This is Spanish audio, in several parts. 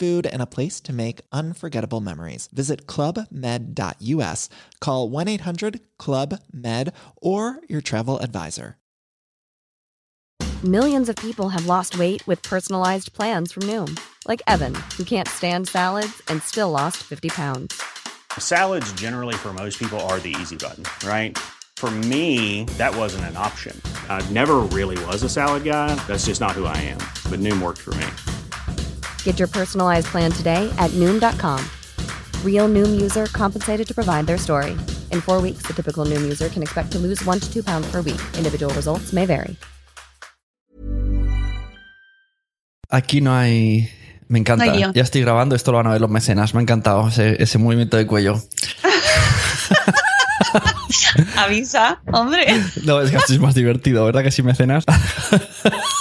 food, and a place to make unforgettable memories. Visit clubmed.us, call 1 800 Club Med, or your travel advisor. Millions of people have lost weight with personalized plans from Noom, like Evan, who can't stand salads and still lost 50 pounds. Salads, generally, for most people, are the easy button, right? For me, that wasn't an option. I never really was a salad guy. That's just not who I am. But Noom worked for me. Get your personalized plan today at Noom.com. Real Noom user compensated to provide their story. In four weeks, the typical Noom user can expect to lose one to two pounds per week. Individual results may vary. Aquí no hay. Me encanta. No ya estoy grabando, esto lo van a ver los mecenas. Me ha encantado ese, ese movimiento de cuello. Avisa, hombre. No, es que así es más divertido, ¿verdad? Que si mecenas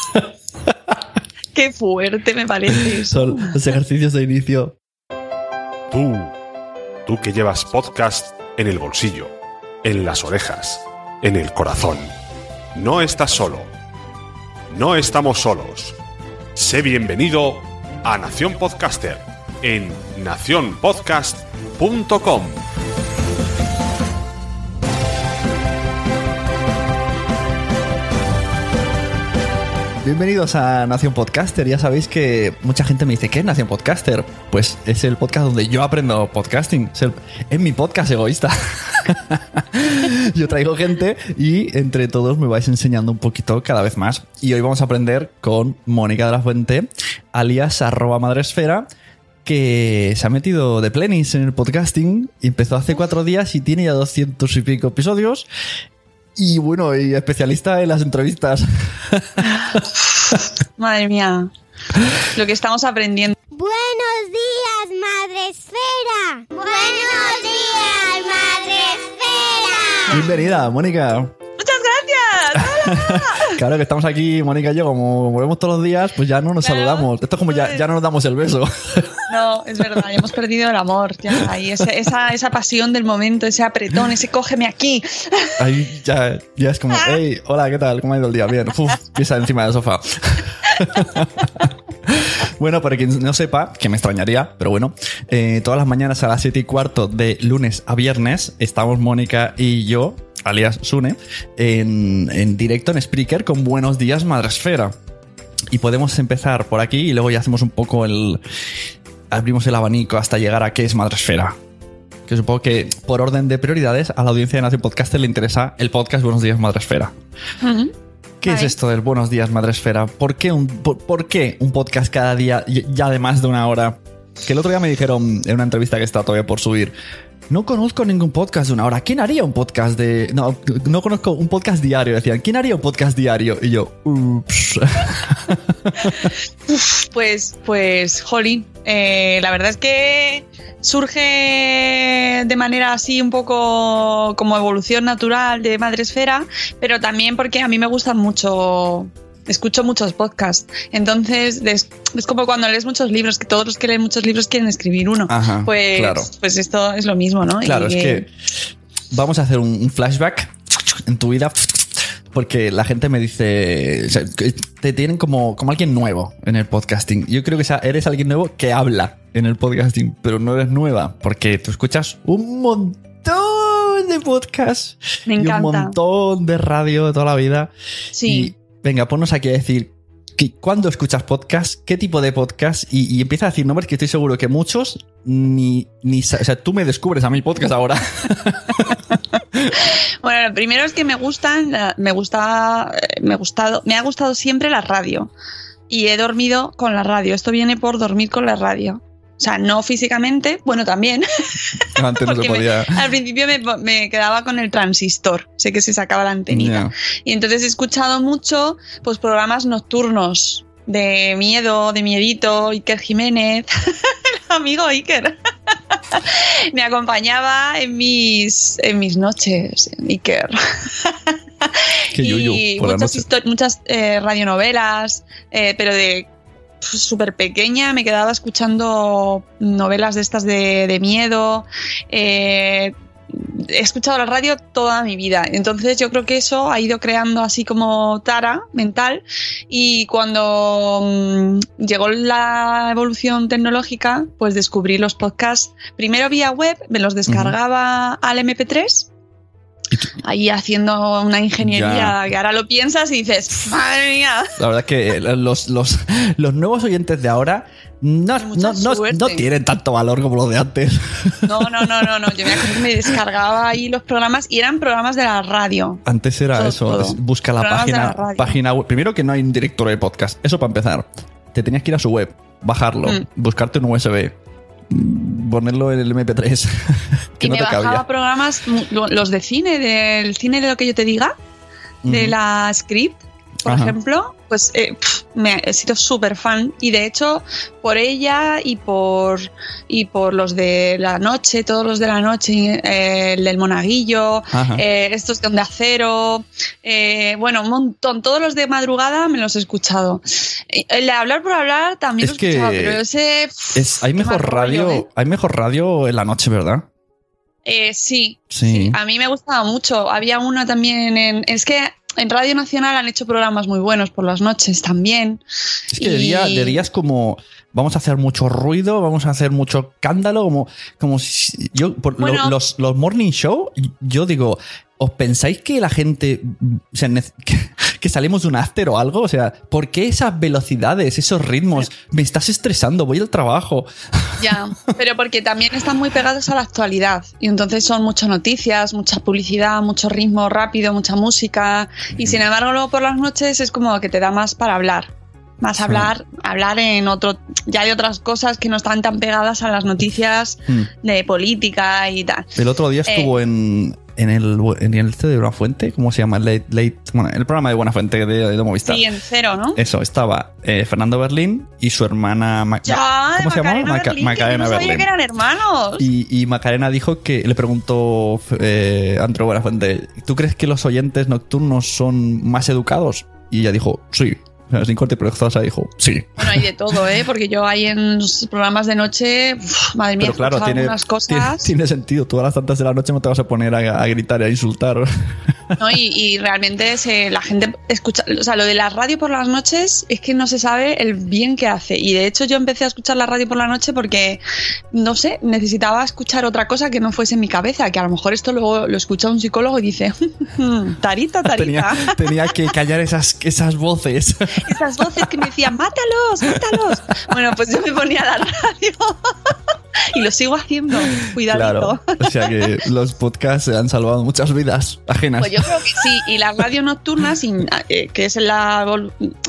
Qué fuerte me parece son los ejercicios de inicio. Tú, tú que llevas podcast en el bolsillo, en las orejas, en el corazón. No estás solo. No estamos solos. Sé bienvenido a Nación Podcaster en nacionpodcast.com. Bienvenidos a Nación Podcaster. Ya sabéis que mucha gente me dice, ¿qué es Nación Podcaster? Pues es el podcast donde yo aprendo podcasting. Es, mi podcast egoísta. yo traigo gente y entre todos me vais enseñando un poquito cada vez más. Y hoy vamos a aprender con Mónica de la Fuente, alias arroba madresfera, que se ha metido de plenis en el podcasting. Empezó hace cuatro días y tiene ya doscientos y pico episodios. Y bueno, y especialista en las entrevistas. Madre mía. Lo que estamos aprendiendo. Buenos días, Madre Esfera. Buenos días, Madre Esfera. Bienvenida, Mónica. Claro que estamos aquí, Mónica y yo, como volvemos todos los días, pues ya no nos Claro. saludamos. Esto es como ya, ya no nos damos el beso. No, es verdad, ya hemos perdido el amor. Ya, ahí ese- esa, esa pasión del momento, ese apretón, ese cógeme aquí. Ahí ya, ya es como, hey, hola, ¿qué tal? ¿Cómo ha ido el día? Bien, Uf, pisa encima del sofá. Bueno, para quien no sepa, que me extrañaría, pero bueno, eh, todas las mañanas a las 7 y cuarto de lunes a viernes estamos Mónica y yo, alias Sune, en, en directo en Spreaker con Buenos Días Madresfera. Y podemos empezar por aquí y luego ya hacemos un poco el... abrimos el abanico hasta llegar a qué es Madresfera. Que supongo que por orden de prioridades a la audiencia de Nación Podcaster le interesa el podcast Buenos Días Madresfera. ¿Qué es esto del Buenos Días Madresfera? ¿Por qué, un, por, por qué un podcast cada día ya de más de una hora? Que el otro día me dijeron en una entrevista que está todavía por subir. No conozco ningún podcast de una hora. ¿Quién haría un podcast de.? No, no conozco un podcast diario. Decían, ¿quién haría un podcast diario? Y yo, ups. Pues, pues, jolín. eh, la verdad es que surge de manera así un poco como evolución natural de Madresfera, pero también porque a mí me gustan mucho. Escucho muchos podcasts. Entonces, es, es como cuando lees muchos libros, que todos los que leen muchos libros quieren escribir uno. Ajá, pues, claro. pues esto es lo mismo, ¿no? Claro, Y es que vamos a hacer un, flashback en tu vida. Porque la gente me dice, o sea, te tienen como, como alguien nuevo en el podcasting. Yo creo que eres alguien nuevo que habla en el podcasting, pero no eres nueva, porque tú escuchas un montón de podcasts Me y un encanta. montón de radio de toda la vida. Sí. Venga, ponnos aquí a decir ¿qué- ¿cuándo escuchas podcast? ¿Qué tipo de podcast? Y, empieza a decir nombres que estoy seguro que muchos ni, ni... O sea, tú me descubres a mi podcast ahora. Bueno, lo primero es que me gustan, me gusta, eh, me gustado, me ha gustado siempre la radio y he dormido con la radio. Esto viene por dormir con la radio. O sea, no físicamente, bueno, también. Antes no se porque me- podía... al principio me, me quedaba con el transistor, sé que se sacaba la antenita. Y entonces he escuchado mucho pues programas nocturnos de miedo, de miedito, Iker Jiménez, el amigo Iker. Me acompañaba en mis, en mis noches, Iker. Qué yuyu y muchas, muchas eh, radionovelas, eh, pero de súper pequeña me quedaba escuchando novelas de estas de, de miedo. eh, he escuchado la radio toda mi vida. Entonces yo creo que eso ha ido creando así como tara mental y cuando mm, llegó la evolución tecnológica, pues descubrí los podcasts primero vía web, me los descargaba al MP3. Ahí haciendo una ingeniería Ya. que ahora lo piensas y dices, madre mía, La verdad que los, los, los nuevos oyentes de ahora no, no, no, no tienen tanto valor como los de antes. no, no, no, no, no, yo me acuerdo que me descargaba ahí los programas y eran programas de la radio. Antes era eso, todo. es- busca la Programas página, la página web. Primero que no hay un directorio de podcast, eso para empezar. Te tenías que ir a su web, bajarlo, Mm. buscarte un USB, ponerlo en el MP3, que y no me te bajaba cabía. programas, lo- los de cine, del cine de lo que yo te diga, de la script, por Ajá. ejemplo, pues eh, me he sido súper fan y de hecho por ella y por y por los de la noche, todos los de la noche, eh, el del monaguillo, eh, estos de Onda Cero, eh, bueno, un montón, todos los de madrugada me los he escuchado. El de hablar por hablar también Es lo he escuchado, pero ese... Es- hay mejor radio, hay mejor radio en la noche, ¿verdad? Eh, sí, Sí. A mí me gustaba mucho. Había uno también en. Es que en Radio Nacional han hecho programas muy buenos por las noches también. Es que de, día, Y- de días como vamos a hacer mucho ruido, vamos a hacer mucho escándalo, como, como si yo por lo- los, los morning show, yo digo, ¿os pensáis que la gente o sea, nece- que, salimos de un after o algo? O sea, ¿por qué esas velocidades, esos ritmos? Me estás estresando, voy al trabajo. Ya, pero porque también están muy pegados a la actualidad. Y entonces son muchas noticias, mucha publicidad, mucho ritmo rápido, mucha música. Y sin embargo, luego por las noches es como que te da más para hablar. Más Sí. hablar, hablar en otro. Ya hay otras cosas que no están tan pegadas a las noticias de política y tal. El otro día Eh. estuvo en, en el en el este de Buenafuente, ¿cómo se llama? Late, Late- bueno, el programa de Buenafuente de, de Movistar. Sí, en cero, ¿no? Eso, estaba eh, Fernando Berlín y su hermana Ma- Ya, ¿Cómo se llama? Macarena Maca- Berlín, Macarena yo no sabía Berlín. que eran hermanos. Y, y Macarena dijo que le preguntó eh, Andrew Buenafuente, ¿tú crees que los oyentes nocturnos son más educados? Y ella dijo, sí. Sin corte perezosa dijo, sí. Bueno, hay de todo, ¿eh? Porque yo ahí en los programas de noche, uf, madre mía, Pero claro, tiene, algunas tiene, cosas. tiene sentido. Tú a las tantas de la noche no te vas a poner a, a gritar y a insultar. ¿No? Y, y realmente se, la gente escucha, o sea, lo de la radio por las noches es que no se sabe el bien que hace. Y de hecho yo empecé a escuchar la radio por la noche porque, no sé, necesitaba escuchar otra cosa que no fuese en mi cabeza, que a lo mejor esto luego lo escucha un psicólogo y dice, tarita, tarita. tenía, tenía que callar esas, esas voces. Esas voces que me decían, mátalos, mátalos. Bueno, pues yo me ponía la radio y lo sigo haciendo, cuidadito. Claro. O sea que los podcasts han salvado muchas vidas ajenas. Pues yo creo que sí, y la radio nocturna, eh, que es la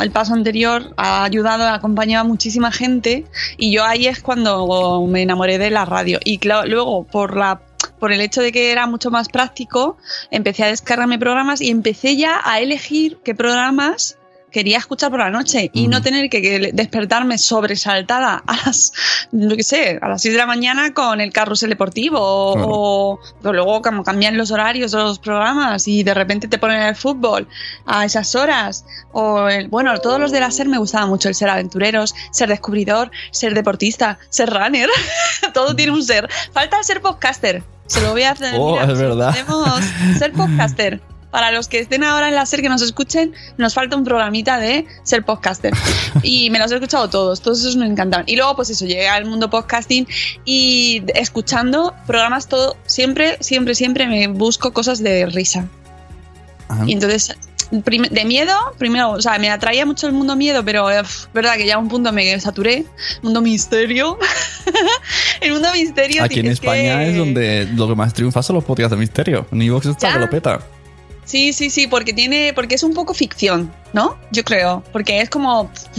el paso anterior, ha ayudado, ha acompañado a muchísima gente y yo ahí es cuando me enamoré de la radio. Y claro, luego por la por el hecho de que era mucho más práctico, empecé a descargarme programas y empecé ya a elegir qué programas quería escuchar por la noche y no tener que, que despertarme sobresaltada a las, yo qué sé, a las 6 de la mañana con el carrusel deportivo o, Claro. o- pero luego como cambian los horarios de los programas y de repente te ponen el fútbol a esas horas o el, bueno, todos los de la SER me gustaba mucho el ser aventureros, ser descubridor, ser deportista, ser runner, todo tiene un ser. Falta el ser podcaster. Se lo voy a hacer. Oh, es verdad. Ser podcaster. Para los que estén ahora en la SER que nos escuchen, nos falta un programita de ser podcaster. Y me los he escuchado todos, todos esos me encantaban. Y luego, pues eso, llegué al mundo podcasting y escuchando programas todo, siempre, siempre, siempre me busco cosas de risa. Ajá. Y entonces de miedo, primero, o sea, me atraía mucho el mundo miedo, pero es verdad que ya a un punto me saturé. Mundo misterio. el mundo misterio. Aquí en es España que- es donde lo que más triunfa son los podcasts de misterio. En Evox está que lo peta. Sí, sí, sí, porque tiene, porque es un poco ficción, ¿no? Yo creo, porque es como,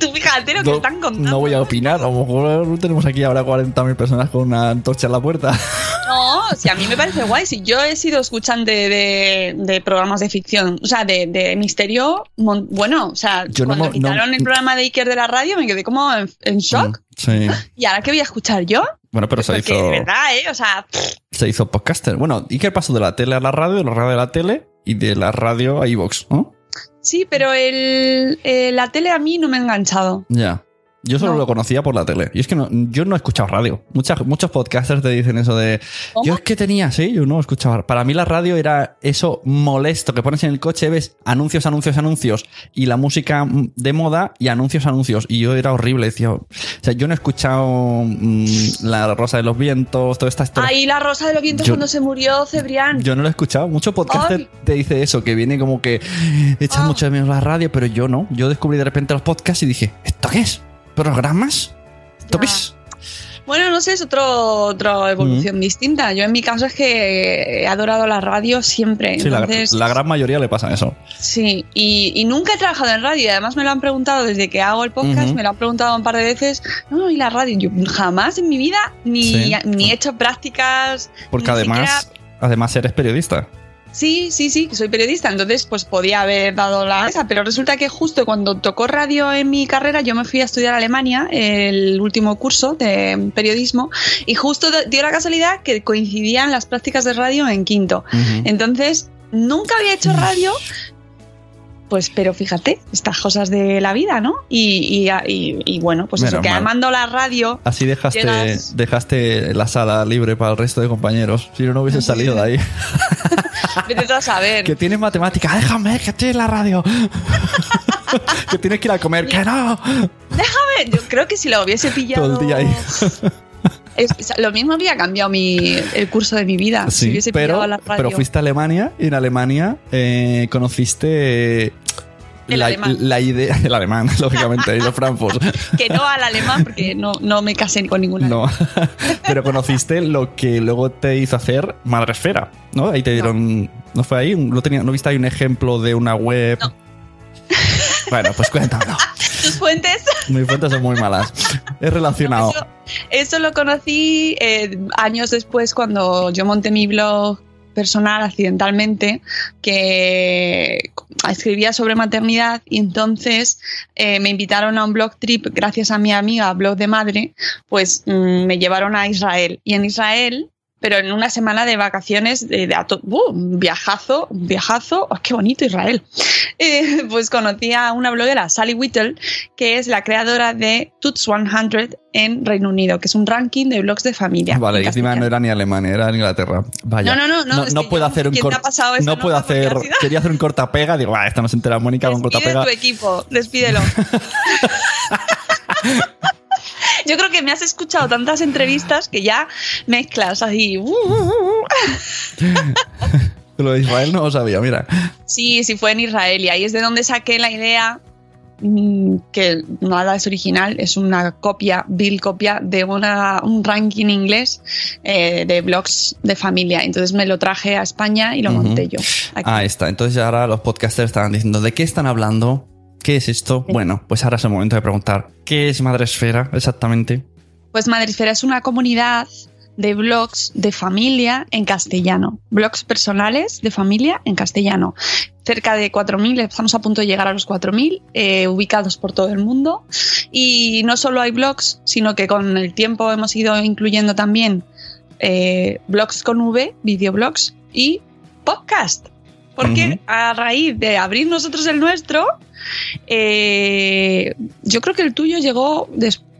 tú fíjate lo que No, están contando. no voy a opinar. A lo mejor tenemos aquí ahora 40.000 personas con una antorcha en la puerta. No, si a mí me parece guay. Si yo he sido escuchante de, de programas de ficción, o sea, de, de misterio, bueno, o sea, Yo cuando quitaron no- el programa de Iker de la radio me quedé como en, en shock. Sí. ¿Y ahora qué voy a escuchar yo? Bueno, pero se hizo, de verdad, ¿eh? O sea, se hizo podcaster. Bueno, ¿y qué pasó de la tele a la radio, de la radio a la tele y de la radio a Evox? ¿no? sí, pero el, eh, la tele a mí no me ha enganchado. Ya. Yo solo No. lo conocía por la tele. Y es que no, yo no he escuchado radio. Muchas, muchos podcasters te dicen eso de. ¿Cómo? Yo es que tenía, sí, yo no escuchaba. Para mí la radio era eso molesto que pones en el coche, ves anuncios, anuncios, anuncios y la música de moda y anuncios, anuncios. Y yo era horrible. Decía, o sea, yo no he escuchado mm, La Rosa de los Vientos, toda esta historia. Ahí la Rosa de los Vientos Yo- cuando se murió Cebrián. Yo no lo he escuchado. Muchos podcasters te dice eso, que viene como que echas Ah. mucho de menos la radio, pero yo no. Yo descubrí de repente los podcasts y dije, ¿esto qué es? ¿Programas? ¿Esto qué Ya. es? Bueno, no sé, es otro, otra evolución distinta. Yo en mi caso es que he adorado la radio siempre. Sí, la, Entonces, la gran mayoría le pasa eso. Sí, y, y nunca he trabajado en radio. y Además, me lo han preguntado desde que hago el podcast, me lo han preguntado un par de veces. No, y la radio. Yo jamás en mi vida ni, Sí. ni he hecho prácticas. Porque además, siquiera- además eres periodista. Sí, sí, sí, que soy periodista, entonces pues podía haber dado la esa, pero resulta que justo cuando tocó radio en mi carrera yo me fui a estudiar a Alemania, el último curso de periodismo, y justo dio la casualidad que coincidían las prácticas de radio en quinto. Entonces, nunca había hecho radio, pues, pero fíjate, estas cosas de la vida, ¿no? Y, y- y- y bueno, pues eso, que mal. amando la radio, Así dejaste, Llegas- dejaste la sala libre para el resto de compañeros. Si no, no hubiese salido de ahí. vete a saber. que tienes matemática, déjame, que estoy en la radio. que tienes que ir a comer, que no. Déjame, yo creo que si lo hubiese pillado. Todo el día ahí. Es- lo mismo había cambiado mi, el curso de mi vida. si hubiese pero, pillado la radio. pero fuiste a Alemania y en Alemania eh, conociste El la, alemán. la idea, el alemán, lógicamente, y los francos. Que no al alemán, porque no, no me casé con ninguna. No, pero conociste lo que luego te hizo hacer Madresfera, ¿no? Ahí te dieron, ¿no fue ahí? ¿No, tenía, ¿no viste ahí un ejemplo de una web? No. Bueno, pues cuéntamelo. Tus fuentes. Mis fuentes son muy malas. Es relacionado. Eso, eso lo conocí eh, años después cuando yo monté mi blog personal accidentalmente que escribía sobre maternidad y entonces eh, me invitaron a un blog trip gracias a mi amiga blog de madre pues mm, me llevaron a Israel. Y en Israel pero en una semana de vacaciones de, de ¡uh! un viajazo un viajazo ¡oh, qué bonito Israel Eh, pues conocí a una bloguera Sally Whittle que es la creadora de Tuts 100 en Reino Unido, que es un ranking de blogs de familia. Vale, y encima no era ni Alemania, era en Inglaterra. Vaya. No, no, no, no, es que puedo hacer un ¿quién te cor- ha pasado esa No puedo hacer. Quería hacer un cortapega. Digo, ah, esta no se entera Mónica con Despide cortapega. tu equipo, despídelo. Yo creo que me has escuchado tantas entrevistas que ya mezclas así. uh, uh, uh. Lo de Israel no lo sabía, mira. Sí, sí fue en Israel y ahí es de donde saqué la idea mm, que nada es original, es una copia, vil copia de una, un ranking inglés eh, de blogs de familia. Entonces me lo traje a España y lo monté yo. aquí. Ahí está. Entonces ahora los podcasters estaban diciendo, ¿de qué están hablando? ¿Qué es esto? Bueno, pues ahora es el momento de preguntar, ¿qué es Madresfera exactamente? Pues Madresfera es una comunidad de blogs de familia en castellano. Blogs personales de familia en castellano. Cerca de 4.000, estamos a punto de llegar a los 4.000, eh, ubicados por todo el mundo. Y no solo hay blogs, sino que con el tiempo hemos ido incluyendo también eh, blogs con V, videoblogs y podcast. Porque a raíz de abrir nosotros el nuestro, eh, yo creo que el tuyo llegó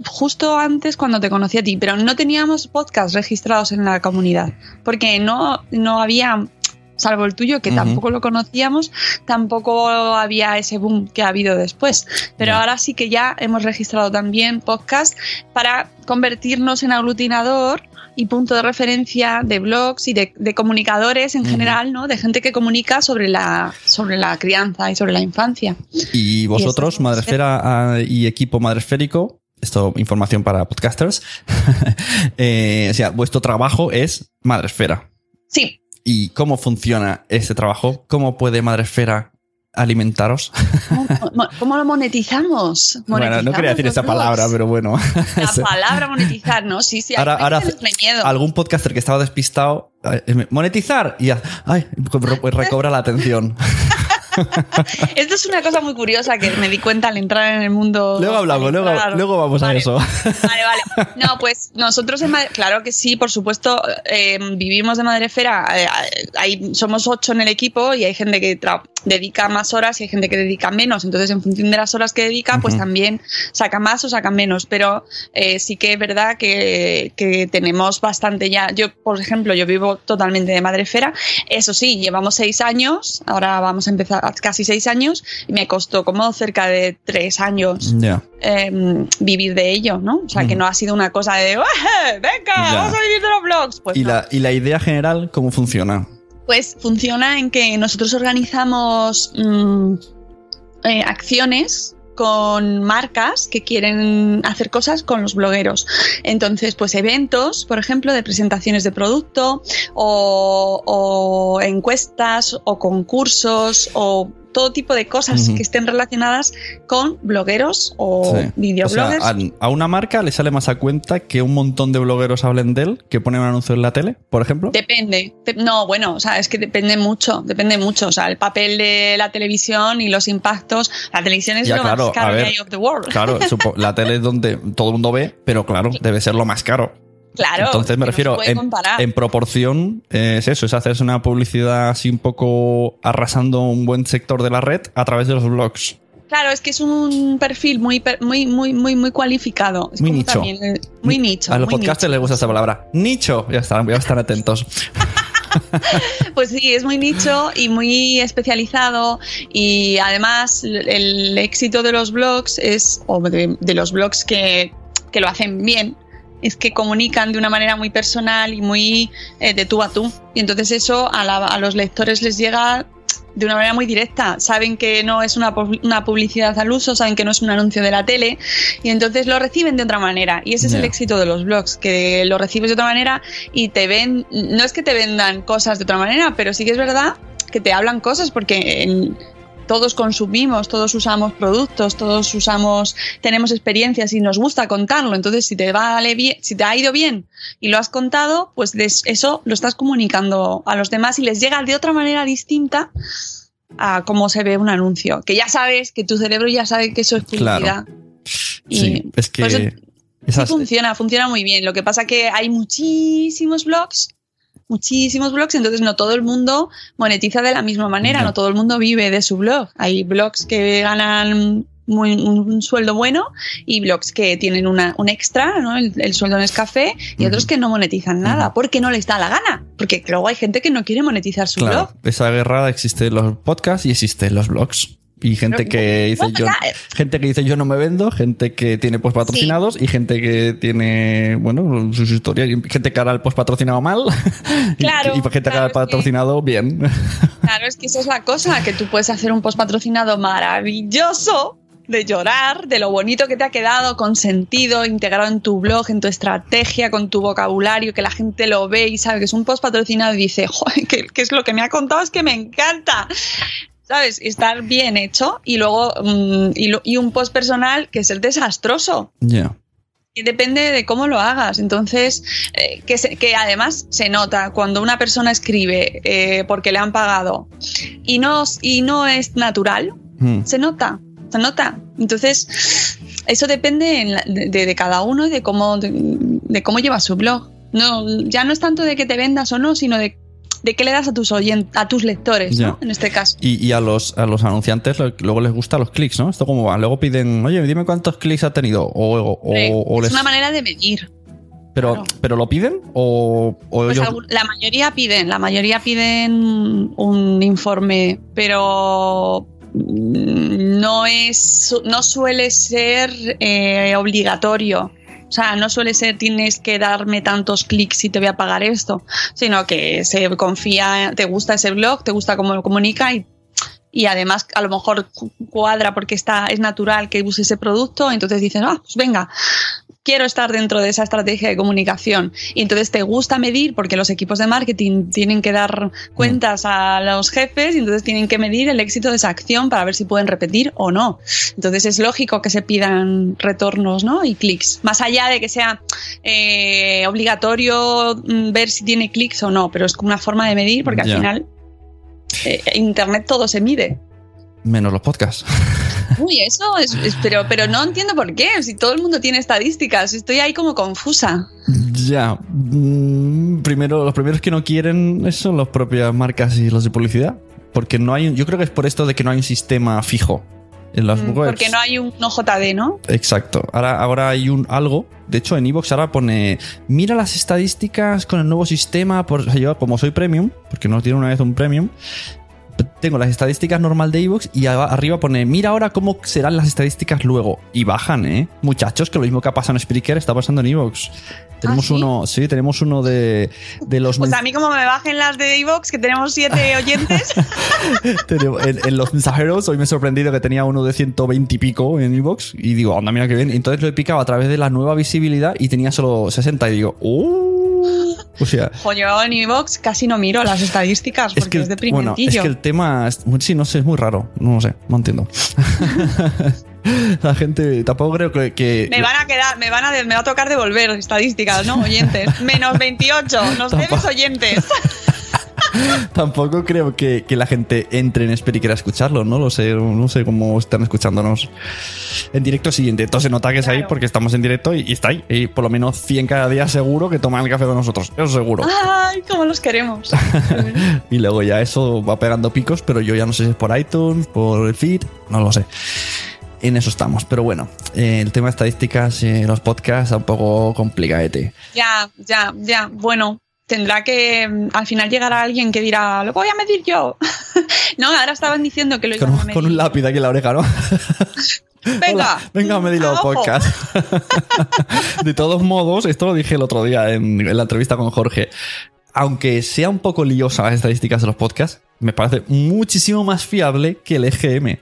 justo antes cuando te conocí a ti, pero no teníamos podcast registrados en la comunidad, porque no, no había, salvo el tuyo, que tampoco lo conocíamos, tampoco había ese boom que ha habido después. Pero ahora sí que ya hemos registrado también podcast para convertirnos en aglutinador y punto de referencia de blogs y de, de comunicadores en general, ¿no? De gente que comunica sobre la, sobre la crianza y sobre la infancia. Y vosotros, eso, Madresfera ah, y equipo Madresférico, esto información para podcasters, eh, o sea, vuestro trabajo es Madresfera. Sí, ¿Y cómo funciona ese trabajo? ¿Cómo puede Madresfera alimentaros? ¿Cómo, mo- cómo lo monetizamos? bueno, no quería decir esa Monetizamos palabra, pero bueno. La palabra monetizar, ¿no? Sí, sí. ahora, ahora miedo. algún podcaster que estaba despistado, eh, monetizar y ya, ay, recobra la atención. Esto es una cosa muy curiosa que me di cuenta al entrar en el mundo. Luego hablamos, luego, luego vamos a eso. Vale, vale. No, pues nosotros en Madre, claro que sí, por supuesto, eh, vivimos de Madrefera. eh, hay, somos ocho en el equipo y hay gente que dedica más horas y hay gente que dedica menos. Entonces, en función de las horas que dedica, pues también saca más o saca menos. Pero eh, sí que es verdad que, que tenemos bastante ya. Yo, por ejemplo, yo vivo totalmente de Madrefera. Eso sí, llevamos seis años. Ahora vamos a empezar casi seis años. Y me costó como cerca de tres años eh, vivir de ello, ¿no? O sea, que no ha sido una cosa de "¡Eh, ¡Venga, vamos a vivir de los blogs! Pues, ¿Y, no. la, ¿Y la idea general cómo funciona? pues funciona en que nosotros organizamos mm, eh, acciones con marcas que quieren hacer cosas con los blogueros. Entonces, pues eventos, por ejemplo, de presentaciones de producto o, o encuestas o concursos o todo tipo de cosas que estén relacionadas con blogueros o Sí. O sea, videobloggers. a, una marca le sale más a cuenta que un montón de blogueros hablen de él, que ponen un anuncio en la tele, por ejemplo. Depende. De- no, bueno, o sea, es que depende mucho, depende mucho. O sea, el papel de la televisión y los impactos. La televisión es Ya, lo claro, más caro ver, que hay of the world. Claro, la tele es donde todo el mundo ve, pero claro, debe ser lo más caro. Claro. Entonces me no refiero, en, proporción, es eso, es hacerse una publicidad así un poco arrasando un buen sector de la red a través de los blogs. Claro, es que es un perfil muy, muy, muy, muy, muy cualificado. Es Muy como nicho. también, muy nicho. a los muy podcasters nicho. les gusta esa palabra. Nicho, ya están, ya están atentos. Pues sí, es muy nicho y muy especializado y además el, el éxito de los blogs es, o de, de los blogs que, que lo hacen bien, es que comunican de una manera muy personal y muy eh, de tú a tú. Y entonces eso a, la- a los lectores les llega de una manera muy directa. Saben que no es una, una publicidad al uso, saben que no es un anuncio de la tele y entonces lo reciben de otra manera. Y ese es el éxito de los blogs, que lo recibes de otra manera y te ven, no es que te vendan cosas de otra manera, pero sí que es verdad que te hablan cosas porque en- todos consumimos, todos usamos productos, todos usamos, tenemos experiencias y nos gusta contarlo. Entonces, si te vale bien, si te ha ido bien y lo has contado, pues eso lo estás comunicando a los demás y les llega de otra manera distinta a cómo se ve un anuncio. Que ya sabes, que tu cerebro ya sabe que eso es publicidad. Y Sí, es que por eso esas- Sí funciona, funciona muy bien. Lo que pasa que hay muchísimos blogs, muchísimos blogs, entonces no todo el mundo monetiza de la misma manera, no todo el mundo vive de su blog. Hay blogs que ganan muy- un, sueldo bueno y blogs que tienen una, un extra, ¿no? el, el sueldo no es café, y otros que no monetizan nada porque no les da la gana. Porque luego hay gente que no quiere monetizar su claro, blog. esa guerra existe en los podcasts y existe en los blogs. Y gente que dice yo, gente que dice yo no me vendo, gente que tiene post patrocinados y gente que tiene, bueno, sus historias, gente que hará el post patrocinado mal y- Claro, y, gente que hará el que- patrocinado bien. Claro, es que esa es la cosa, que tú puedes hacer un post patrocinado maravilloso de llorar, de lo bonito que te ha quedado, con sentido, integrado en tu blog, en tu estrategia, con tu vocabulario, que la gente lo ve y sabe que es un post patrocinado y dice, joder, que, que es lo que me ha contado, es que me encanta. ¿Sabes? Y Estar bien hecho y luego mm, y, lo- y un post personal que es el desastroso. Ya. Y depende de cómo lo hagas. Entonces, eh, que, se- que además se nota cuando una persona escribe eh, porque le han pagado y no, y no es natural, Mm. se nota, se nota. Entonces, eso depende en la- de, de- cada uno y de cómo, de, de cómo llevas su blog. No, ya no es tanto de que te vendas o no, sino de, de qué le das a tus oyentes, a tus lectores. ¿no? En este caso. Y, y a los a los anunciantes luego les gustan los clics, ¿no? Esto cómo va. Luego piden, oye, dime cuántos clics ha tenido. O, o- o- Sí, o es les- una manera de medir. pero, claro. pero lo piden o, o Pues ellos- la mayoría piden, la mayoría piden un informe, pero mm, no es, no suele ser eh, obligatorio. O sea, no suele ser tienes que darme tantos clics y te voy a pagar esto, sino que se confía, te gusta ese blog, te gusta cómo lo comunica y y además a lo mejor cuadra porque está, es natural que use ese producto, entonces dicen, ah, pues venga, quiero estar dentro de esa estrategia de comunicación. Y entonces te gusta medir, porque los equipos de marketing tienen que dar cuentas a los jefes y entonces tienen que medir el éxito de esa acción para ver si pueden repetir o no. Entonces es lógico que se pidan retornos ¿no? y clics, más allá de que sea eh, obligatorio mm, ver si tiene clics o no, pero es como una forma de medir porque al final eh, Internet todo se mide. Menos los podcasts. Uy, eso es, pero, pero no entiendo por qué. Si todo el mundo tiene estadísticas, estoy ahí como confusa. Ya. Mm, primero, los primeros que no quieren son las propias marcas y los de publicidad. Porque no hay. Yo creo que es por esto de que no hay un sistema fijo en las mm, webs. Porque no hay un OJD, ¿no? Exacto. Ahora, ahora hay un algo. De hecho, en Evox ahora pone. Mira las estadísticas con el nuevo sistema. Por, yo, como soy premium, porque no tiene una vez un premium, tengo las estadísticas normal de Evox y arriba pone, mira ahora cómo serán las estadísticas luego. Y bajan, ¿eh? Muchachos, que lo mismo que ha pasado en Spreaker está pasando en Evox. Tenemos ¿Ah, uno, sí, tenemos uno de, de los... Pues a mí como me bajen las de Evox, que tenemos siete oyentes. en, en, los mensajeros, hoy me he sorprendido que tenía uno de 120 y pico en Evox y digo, anda, mira qué bien. Entonces lo he picado a través de la nueva visibilidad y tenía solo 60 y digo, ¡uh! O sea, yo en Evox casi no miro las estadísticas porque es, que, Bueno, es que el tema, sí, no sé, es muy raro. No lo sé, no entiendo. La gente tampoco creo que, Me van a quedar, me van a, me va a tocar devolver estadísticas, ¿no? Oyentes. Menos 28, nos debes oyentes. Tampoco creo que, la gente entre en Spreaker a escucharlo, ¿no? Lo sé, no sé cómo están escuchándonos. En directo siguiente. Entonces se nota que es ahí porque estamos en directo y, está ahí. Y por lo menos 100 cada día seguro que toman el café con nosotros. Eso seguro. ¡Ay, cómo los queremos! y luego ya eso va pegando picos, pero yo ya no sé si es por iTunes, por el feed, no lo sé en eso estamos. Pero bueno, eh, el tema de estadísticas en los podcasts es un poco complicadete. Ya, ya, ya. Bueno, tendrá que mm, al final llegar a alguien que dirá, lo voy a medir yo. no, ahora estaban diciendo que lo iban con, a medir. Con un lápiz aquí en la oreja, ¿no? Venga, venga a medir los podcasts. de todos modos, esto lo dije el otro día en, la entrevista con Jorge. Aunque sea un poco liosa las estadísticas de los podcasts, me parece muchísimo más fiable que el EGM.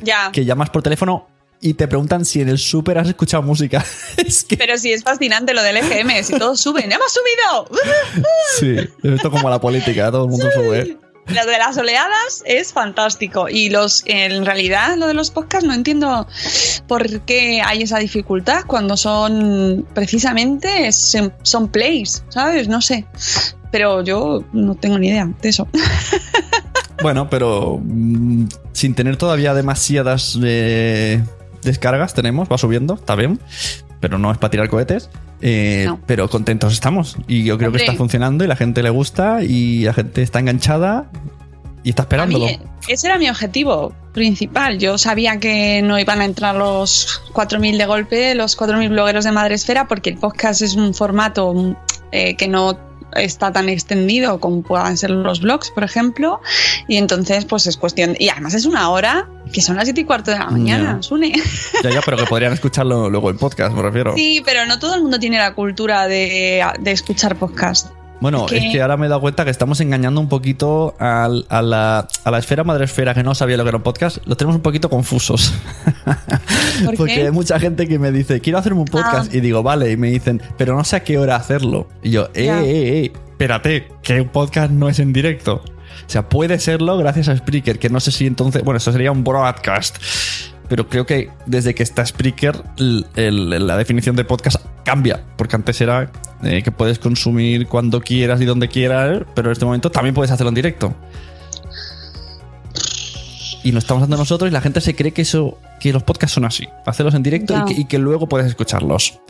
Ya. Que llamas por teléfono y te preguntan si en el súper has escuchado música. Pero sí, es fascinante lo del EGM, si todos suben, ¡hemos subido! sí, esto como la política, todo el mundo sube. Lo de las oleadas es fantástico. Y los en realidad lo de los podcasts no entiendo por qué hay esa dificultad cuando son precisamente son plays, ¿sabes? No sé. Pero yo no tengo ni idea de eso. Bueno, pero mm, sin tener todavía demasiadas eh, descargas tenemos, va subiendo, está bien, pero no es para tirar cohetes. Eh, pero contentos estamos y yo creo que está funcionando y la gente le gusta y la gente está enganchada y está esperándolo. ese era mi objetivo principal. Yo sabía que no iban a entrar los 4.000 de golpe, los 4.000 blogueros de Madresfera, porque el podcast es un formato eh, que no está tan extendido como puedan ser los blogs, por ejemplo. Y entonces, pues es cuestión. Y además es una hora que son las 7 y cuarto de la mañana, Sune. Ya, ya, pero que podrían escucharlo luego en podcast, me refiero. Sí, pero no todo el mundo tiene la cultura de, de escuchar podcast. Bueno, es que... ahora me he dado cuenta que estamos engañando un poquito a, la, a la esfera que no sabía lo que era un podcast. Lo tenemos un poquito confusos. Porque hay mucha gente que me dice, quiero hacerme un podcast. Ah. Y digo, vale. Y me dicen, pero no sé a qué hora hacerlo. Y yo, eh, eh, eh, espérate, que un podcast no es en directo. O sea, puede serlo gracias a Spreaker, que no sé si entonces. Bueno, eso sería un broadcast pero creo que desde que está Spreaker la definición de podcast cambia, porque antes era eh, que puedes consumir cuando quieras y donde quieras, pero en este momento también puedes hacerlo en directo. Y lo estamos haciendo nosotros y la gente se cree que eso que los podcasts son así, hacerlos en directo y, que, luego puedes escucharlos.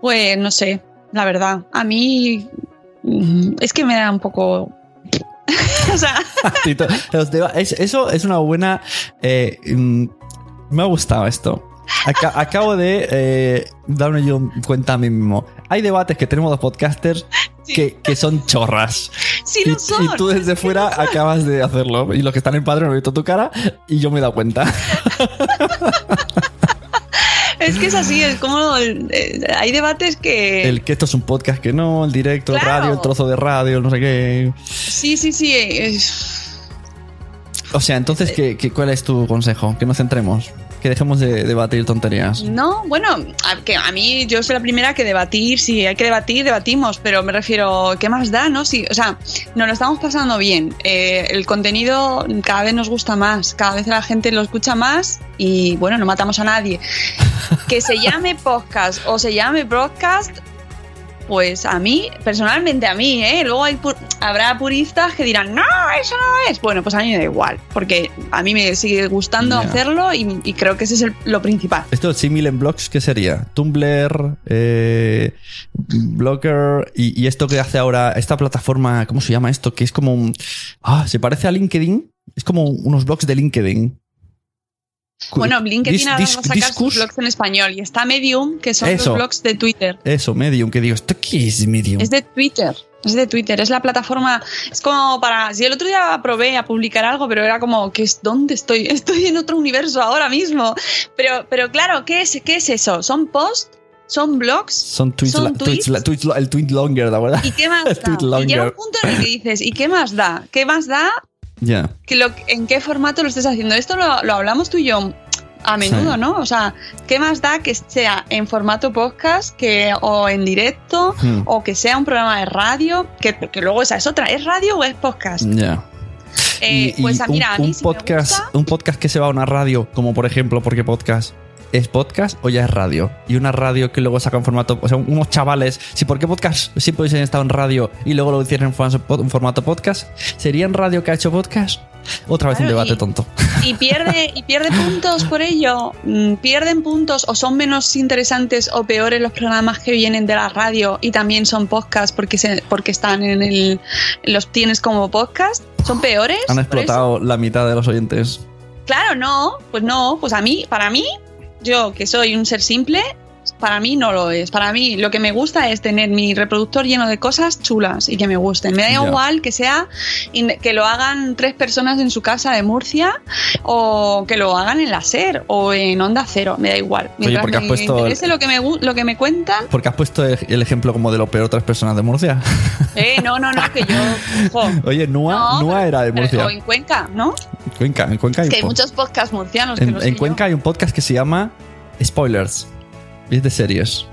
Pues no sé, la verdad, a mí mm, es que me da un poco o sea. eso es una buena eh, mm, me ha gustado esto. acabo de eh, darme yo cuenta a mí mismo. Hay debates que tenemos los podcasters que, son chorras. Sí, y, son. y, tú desde fuera acabas de hacerlo. Y los que están en padre no han visto tu cara y yo me he dado cuenta. Es que es así, es como. eh, hay debates que. El que esto es un podcast que no, el directo, el radio, el trozo de radio, no sé qué. Sí, sí, sí. O sea, entonces, ¿qué, qué, cuál es tu consejo? Que nos centremos. Que dejemos de debatir tonterías. No, bueno, a, que a mí yo soy la primera que debatir, si hay que debatir, debatimos, pero me refiero, ¿qué más da? no sí, O sea, nos lo estamos pasando bien. Eh, el contenido cada vez nos gusta más, cada vez la gente lo escucha más y bueno, no matamos a nadie. Que se llame podcast o se llame broadcast, pues a mí, personalmente a mí, ¿eh? Luego hay pu- habrá puristas que dirán, no, eso no es. Bueno, pues a mí me da igual, porque a mí me sigue gustando hacerlo y, y creo que ese es el- lo principal. Esto, símil en blogs, ¿qué sería? Tumblr, eh, Blogger y, y esto que hace ahora esta plataforma, ¿cómo se llama esto? Que es como un... Ah, se parece a LinkedIn. Es como unos blogs de LinkedIn. Bueno, LinkedIn Dis- ahora va a sacar discus- sus blogs en español y está Medium, que son Eso. los blogs de Twitter. Eso, Medium, que digo, ¿esto qué es Medium? Es de Twitter. Es de Twitter, es la plataforma. Es como para. Si el otro día probé a publicar algo, pero era como, ¿qué es, ¿dónde estoy? Estoy en otro universo ahora mismo. Pero, pero claro, ¿qué es, ¿qué es eso? ¿Son posts? ¿Son blogs? Son tweets, son tweets, tweets el tweet longer, la verdad. ¿Y qué más da? Y llega un punto en el que dices, ¿y qué más da? ¿Qué más da Ya. que lo, en qué formato lo estés haciendo. Esto lo, lo hablamos tú y yo a menudo, Sí. ¿no? O sea, ¿qué más da que sea en formato podcast que, o en directo Hmm. o que sea un programa de radio? Que, que luego esa es otra, ¿es radio o es podcast? Ya. Eh, pues a, mira, un, a mí un me podcast, gusta. un podcast que se va a una radio, como por ejemplo, porque podcast es podcast o ya es radio. Y una radio que luego saca en formato, o sea, unos chavales, si por qué podcast siempre hubiesen estado en radio y luego lo hicieron en formato, podcast, ¿serían radio que ha hecho podcast? Otra vez un debate y- tonto. y pierde y pierde puntos por ello Mm, pierden puntos o son menos interesantes o peores los programas que vienen de la radio y también son podcast porque se, porque están en el los tienes como podcast son peores Han explotado la mitad de los oyentes. claro no pues no pues a mí para mí yo que soy un ser simple para mí no lo es. Para mí lo que me gusta es tener mi reproductor lleno de cosas chulas y que me gusten. Me da igual que sea que lo hagan tres personas en su casa de Murcia o que lo hagan en la SER o en Onda Cero. Me da igual. Mientras porque has me puesto el- interese lo que me, lo que me cuentan. Porque has puesto el el ejemplo como de lo peor tres personas de Murcia. Eh, no, no, no, que yo... jo, Oye, Nua, No, Nua era de Murcia. o en Cuenca, ¿no? Cuenca, en Cuenca hay Es que hay muchos podcasts murcianos que En, no sé en yo. Cuenca hay un podcast que se llama Spoilers. Y es de series.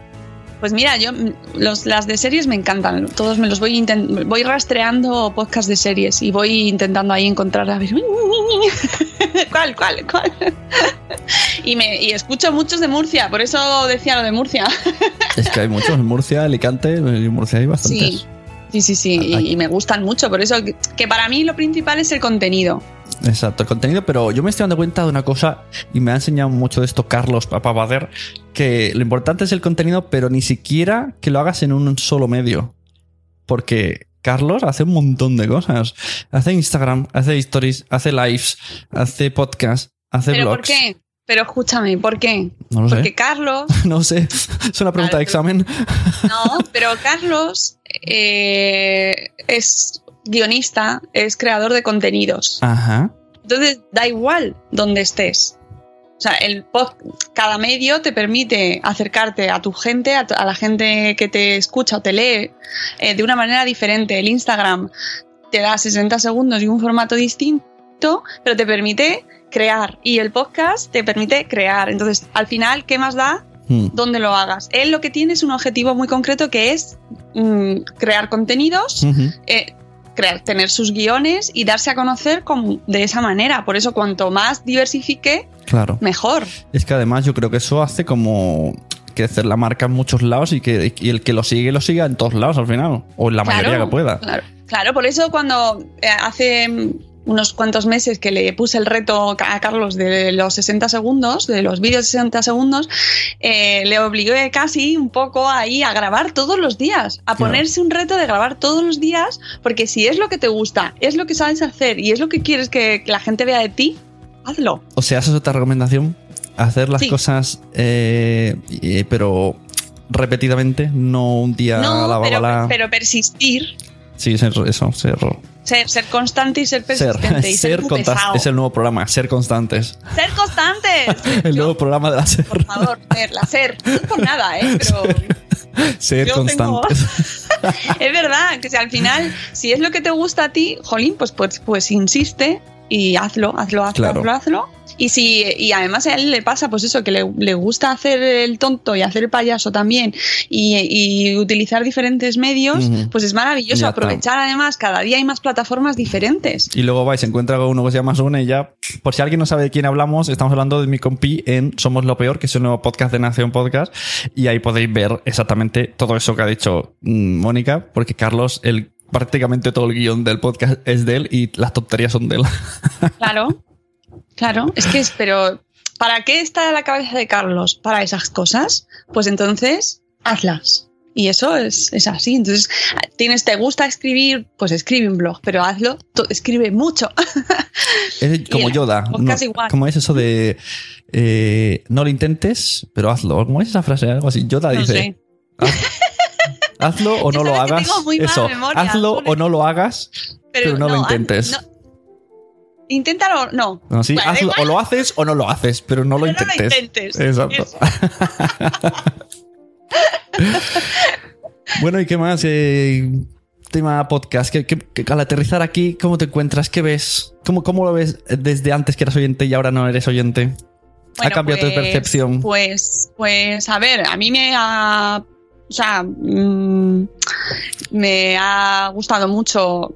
Pues mira, yo mm, los, las de series me encantan. Todos me los voy voy rastreando podcasts de series y voy intentando ahí encontrar a ver cuál, cuál, cuál. y me y escucho muchos de Murcia, por eso decía lo de Murcia. Es que hay muchos en Murcia, Alicante, en Murcia hay bastantes. Sí. Sí, sí, sí, y, y me gustan mucho, por eso que, que para mí lo principal es el contenido. Exacto, el contenido, pero yo me estoy dando cuenta de una cosa y me ha enseñado mucho de esto Carlos Papabader, que lo importante es el contenido, pero ni siquiera que lo hagas en un solo medio. Porque Carlos hace un montón de cosas. Hace Instagram, hace stories, hace lives, hace podcast, hace ¿Pero blogs. por qué? Pero escúchame, ¿por qué? No lo sé. Porque Carlos, No sé, es una pregunta de examen. no, pero Carlos eh, es guionista, es creador de contenidos. Ajá. Entonces, da igual donde estés. O sea, el pod- cada medio te permite acercarte a tu gente, a, la gente que te escucha o te lee eh, de una manera diferente. El Instagram te da 60 segundos y un formato distinto, pero te permite crear. Y el podcast te permite crear. Entonces, al final, ¿qué más da? Hmm. Donde lo hagas. Él lo que tiene es un objetivo muy concreto que es mm, crear contenidos eh, crear, tener sus guiones y darse a conocer con- de esa manera. Por eso, cuanto más diversifique, Claro. mejor. Es que además yo creo que eso hace como crecer la marca en muchos lados y que y el que lo sigue lo siga en todos lados al final. O en la mayoría que pueda. Claro, claro, por eso cuando eh, hace unos cuantos meses que le puse el reto a Carlos de los 60 segundos, de los vídeos de 60 segundos, eh, le obligué casi un poco ahí a grabar todos los días, a Claro. ponerse un reto de grabar todos los días, porque si es lo que te gusta, es lo que sabes hacer y es lo que quieres que la gente vea de ti, hazlo. O sea, esa es otra recomendación. Hacer las Sí. cosas, eh, pero repetidamente, no un día a la No, pero, pero persistir. Sí, ser, eso, ser. Ser, ser constante y ser Ser, persistente. y ser, ser pesado. es el nuevo programa, ser constantes. Ser constantes. El Yo, nuevo programa de la ser. Por favor, ser, la ser. No por nada, ¿eh? Pero Ser tengo- constantes. es verdad que si al final, si es lo que te gusta a ti, jolín, pues, pues, pues insiste y hazlo, hazlo, hazlo, Claro. hazlo, hazlo. Y si, y además a él le pasa, pues eso, que le, le gusta hacer el tonto y hacer el payaso también, y, y utilizar diferentes medios, pues es maravilloso Ya está. aprovechar además, cada día hay más plataformas diferentes. Y luego vais, se encuentra con uno que se llama Sune y ya. Por si alguien no sabe de quién hablamos, estamos hablando de mi compi en Somos lo Peor, que es el nuevo podcast de Nación Podcast. Y ahí podéis ver exactamente todo eso que ha dicho mm, Mónica, porque Carlos, el, prácticamente todo el guion del podcast es de él y las tonterías son de él. Claro, claro, es que es, pero ¿para qué está la cabeza de Carlos? Para esas cosas, pues entonces hazlas. Y eso es, es así. Entonces, tienes, te gusta escribir, pues escribe un blog, pero hazlo, to- escribe mucho. Es como Yoda. igual. ¿Cómo es eso de eh, no lo intentes, pero hazlo? ¿Cómo es esa frase? Algo así. Yoda no dice. sé. Hazlo o no lo hagas. Eso. memoria, hazlo o no lo hagas, pero, no, lo haz- intentes. no. Inténtalo, no. No, sí, hazlo, o lo haces o no lo haces, pero no lo Pero no lo intentes. intentes. Exacto. Bueno, ¿y qué más? Eh, tema podcast. ¿Qué, qué- qué- al aterrizar aquí, ¿cómo te encuentras? ¿Qué ves? ¿Cómo, ¿Cómo lo ves desde antes que eras oyente y ahora no eres oyente? ¿Ha cambiado tu pues- percepción? Pues, pues, a ver, a mí me ha. O sea, mm, me ha gustado mucho.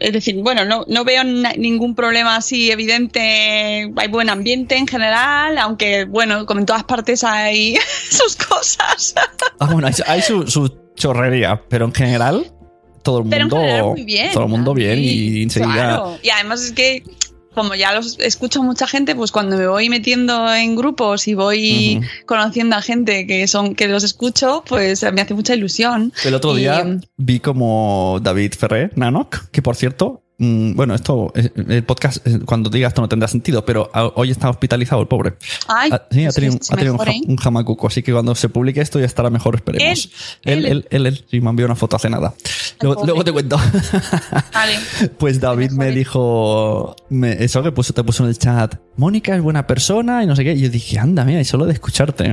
Es decir, bueno, no, no veo ningún problema así evidente. Hay buen ambiente en general, aunque, bueno, como en todas partes hay sus cosas. Ah, bueno, hay, hay su, su chorrería, pero en general, todo el Pero en mundo. general muy bien. Todo el mundo bien Sí, y enseguida. claro. Y además es que, como ya los escucho mucha gente, pues cuando me voy metiendo en grupos y voy conociendo a gente que son que los escucho, pues me hace mucha ilusión. El otro Y, día em, vi como David Ferrer, Nanok, que por cierto, mm, bueno, esto, eh, el podcast, eh, cuando diga esto no tendrá sentido, pero ah, hoy está hospitalizado el pobre. Ay, Ah, sí, ha tenido, se ha tenido un, jamacuco, así que cuando se publique esto ya estará mejor, esperemos. Él, él, él, él, sí, me envió una foto hace nada. Luego, te cuento. Vale. Pues David me mejore. dijo me- eso que puso, te puso en el chat. Mónica es buena persona y no sé qué. Y yo dije, anda, mira, y solo de escucharte. ¿eh?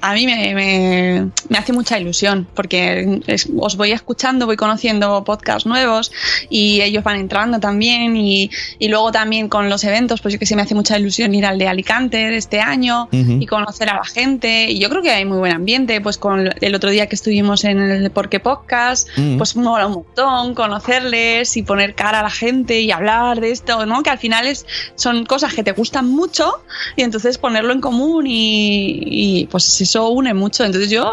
A mí me, me- me hace mucha ilusión porque es- os voy escuchando, voy conociendo podcasts nuevos y ellos van entrando también y, y luego también con los eventos, pues yo que sé, me hace mucha ilusión ir al de Alicante de este año y conocer a la gente y yo creo que hay muy buen ambiente, pues con el otro día que estuvimos en el Porque Podcast, Mm. pues mola un montón conocerles y poner cara a la gente y hablar de esto, ¿no? Que al final es, son cosas que te gustan mucho y entonces ponerlo en común y, y, pues eso une mucho. Entonces yo,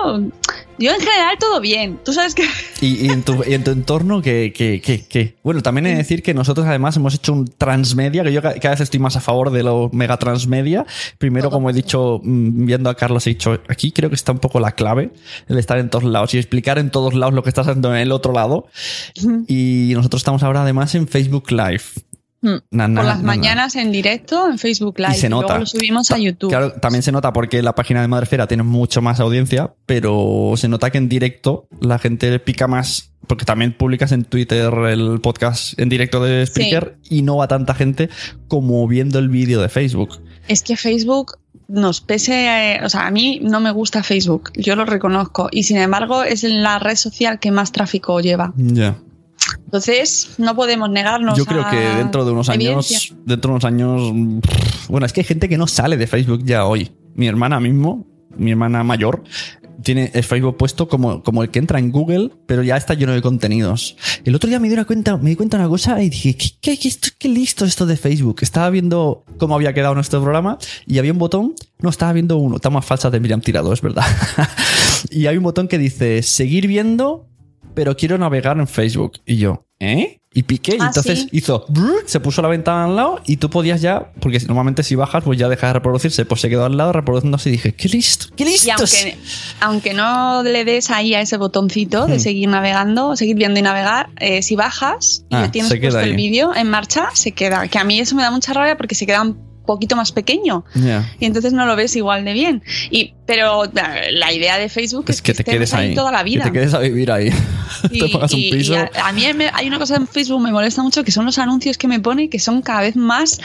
yo en general todo bien. Tú sabes que Y, y en, tu, y en tu entorno, que, que, que, que- Bueno, también he de decir que nosotros además hemos hecho un transmedia, que yo ca- cada vez estoy más a favor de lo mega transmedia. Primero, como he dicho, mm, viendo a Carlos, he dicho, aquí creo que está un poco la clave, el estar en todos lados y explicar en todos lados lo que estás haciendo en el otro lado. Y nosotros estamos ahora además en Facebook Live. Mm. Na, na, por las na, na. mañanas en directo en Facebook Live Y se nota. luego lo subimos a YouTube. Claro, también se nota porque la página de Madrefera tiene mucho más audiencia, pero se nota que en directo la gente pica más, porque también publicas en Twitter el podcast en directo de Spreaker y no va tanta gente como viendo el vídeo de Facebook. Es que Facebook nos pese, eh, o sea, a mí no me gusta Facebook, yo lo reconozco y sin embargo es la red social que más tráfico lleva. Ya. Entonces no podemos negarnos. Yo creo a que dentro de unos años, dentro de unos años, bueno, es que hay gente que no sale de Facebook ya hoy. Mi hermana mismo, mi hermana mayor, tiene el Facebook puesto como, como el que entra en Google, pero ya está lleno de contenidos. El otro día me di una cuenta, me di cuenta de una cosa y dije, ¿qué, qué, qué listo esto de Facebook? Estaba viendo cómo había quedado nuestro programa y había un botón, no, estaba viendo uno, está más falsa de Miriam Tirado, es verdad. y hay un botón que dice, seguir viendo, pero quiero navegar en Facebook. Y yo, ¿eh? Y piqué, y Ah, entonces sí. hizo, brrr, se puso la ventana al lado y tú podías ya, porque normalmente si bajas, pues ya deja de reproducirse, pues se quedó al lado reproduciéndose y dije, qué listo, qué listo. Y aunque, aunque no le des ahí a ese botoncito de Hmm. seguir navegando, seguir viendo y navegar, eh, si bajas y Ah, tienes puesto el vídeo en marcha, se queda. Que a mí eso me da mucha rabia porque se queda un poquito más pequeño Ya. y entonces no lo ves igual de bien. Y Pero la idea de Facebook es, Es que te quedes ahí. toda la vida. Que te quedes a vivir ahí. Y- te pagas un piso. y a, a mí me- hay una cosa en Facebook me molesta mucho que son los anuncios que me pone que son cada vez más.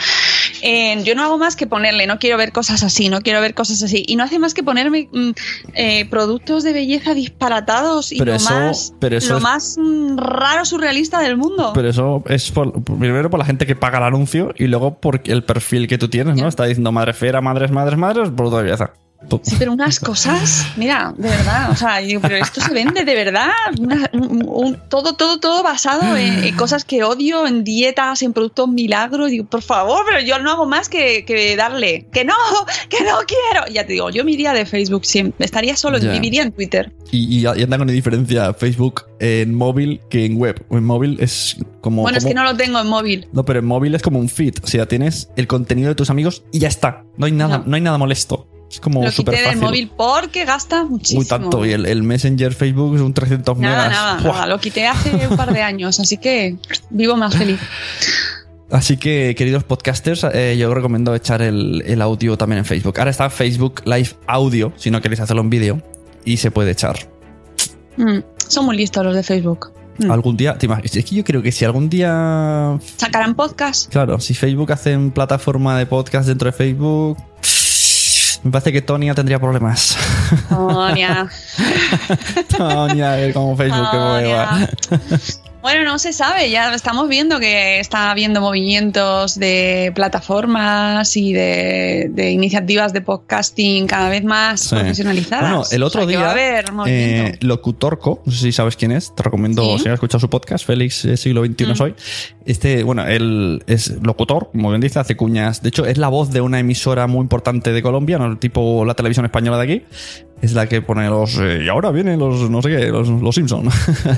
eh, yo no hago más que ponerle, no quiero ver cosas así, no quiero ver cosas así. Y no hace más que ponerme mm, eh, productos de belleza disparatados y Pero lo eso- más, pero eso lo es- más mm, raro surrealista del mundo. Pero eso es por, primero por la gente que paga el anuncio y luego por el perfil que tú tienes, ¿no? Está diciendo madre fera, madres, madres, madres, producto de belleza. Sí, pero unas cosas, mira, de verdad, o sea, yo- pero esto se vende de verdad, Una- un- un- todo, todo, todo basado en, en cosas que odio, en dietas, en productos milagro, y digo, por favor, pero yo no hago más que, que darle, que no, que no quiero. Ya te digo, yo me iría de Facebook siempre, estaría solo, viviría en Twitter. Y, y, y anda con diferencia Facebook en móvil que en web. En móvil es como. bueno, es que no lo tengo en móvil. No, pero en móvil es como un feed. O sea, tienes el contenido de tus amigos y ya está. No hay nada, No. no, hay nada molesto. Es como Lo quité del móvil porque gasta muchísimo. Muy tanto. Y el, el Messenger Facebook es un 300 Nada, megas. nada, nada, lo quité hace un par de años, así que vivo más feliz. Así que, queridos podcasters, eh, yo os recomiendo echar el, el audio también en Facebook. Ahora está Facebook Live Audio, si no queréis hacerlo en vídeo, y se puede echar. Mm, son muy listos los de Facebook. Mm. Algún día, te imaginas, es que yo creo que si algún día, ¿Sacarán podcast? claro, si Facebook hacen plataforma de podcast dentro de Facebook, me parece que Tonia tendría problemas. Tonia. Tonia, a ver cómo Facebook que mueva. Bueno, no se sabe, ya estamos viendo que está habiendo movimientos de plataformas y de, de iniciativas de podcasting cada vez más Sí. profesionalizadas. Bueno, el otro O sea, que día, va a haber movimiento. eh, Locutorco, no sé si sabes quién es, te recomiendo, Sí. si has escuchado su podcast, Félix eh, Siglo XXI Mm. Soy. Este, bueno, él es locutor, como bien dice, hace cuñas. De hecho, es la voz de una emisora muy importante de Colombia, ¿no? tipo la televisión española de aquí. Es la que pone los. eh, y ahora vienen los, no sé qué, los, los Simpson.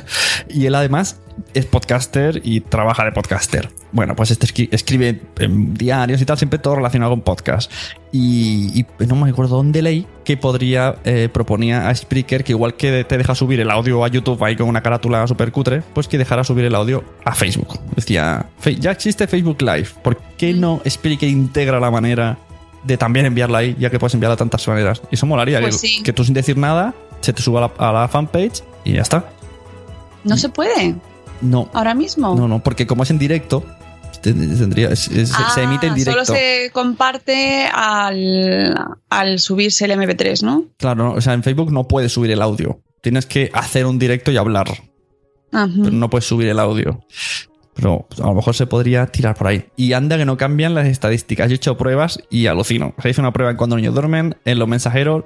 y él además es podcaster y trabaja de podcaster. Bueno, pues este escri- escribe en diarios y tal, siempre todo relacionado con podcast. Y, y no me acuerdo dónde leí que podría, eh, proponía a Spreaker que igual que te deja subir el audio a YouTube ahí con una carátula súper cutre, pues que dejara subir el audio a Facebook. Decía, "Fe- ya existe Facebook Live, ¿por qué no Spreaker integra la manera de también enviarla ahí, ya que puedes enviarla de tantas maneras? Y eso molaría, Pues que, sí. que tú sin decir nada se te suba a la, a la fanpage y ya está. no se puede No, ahora mismo. no, no, porque como es en directo, te- tendría, es- es- Ah, se emite en directo. Solo se comparte al, al subirse el MP3, ¿no? Claro, no, o sea, en Facebook no puedes subir el audio. Tienes que hacer un directo y hablar, Ajá. pero no puedes subir el audio. Pero a lo mejor se podría tirar por ahí. Y anda que no cambian las estadísticas. Yo he hecho pruebas y alucino. Se hizo una prueba en cuando niños duermen, en los mensajeros,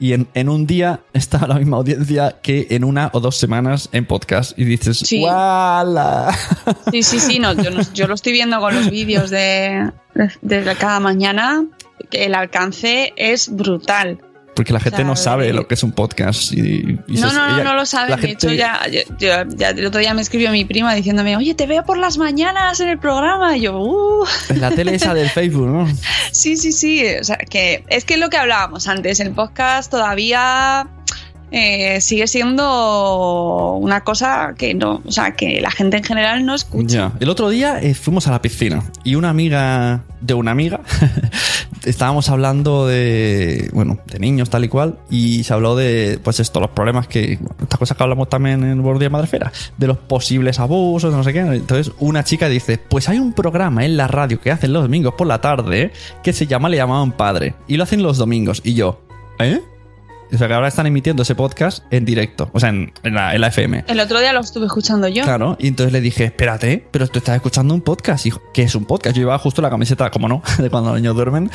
y en, en un día está la misma audiencia que en una o dos semanas en podcast. Y dices, Sí. ¡Wala! Sí, sí, sí, no, yo, no- yo lo estoy viendo con los vídeos de, de, de cada mañana, que el alcance es brutal. Porque la gente no sabe lo que es un podcast. Y, y No, no, no, ella- no lo saben. la De hecho, ya, yo- ya el otro día me escribió mi prima diciéndome, oye, te veo por las mañanas en el programa. Y yo, uh, En la tele esa del Facebook, ¿no? sí, sí, sí. O sea, que es que lo que hablábamos antes, el podcast todavía eh, sigue siendo una cosa que no, o sea, que la gente en general no escucha. El otro día eh, fuimos a la piscina y una amiga de una amiga estábamos hablando de, bueno, de niños tal y cual y se habló de, pues esto, los problemas que, estas cosas que hablamos también en Bordía Madrefera, de los posibles abusos, no sé qué. Entonces una chica dice, pues hay un programa en la radio que hacen los domingos por la tarde que se llama Le llamaban padre y lo hacen los domingos y yo, ¿eh? O sea que ahora están emitiendo ese podcast en directo, o sea, en, en la, en la FM. El otro día lo estuve escuchando yo. Claro, y entonces le dije, espérate, pero tú estás escuchando un podcast. Y dijo, ¿qué es un podcast? Yo llevaba justo la camiseta, como no, de cuando los niños duermen.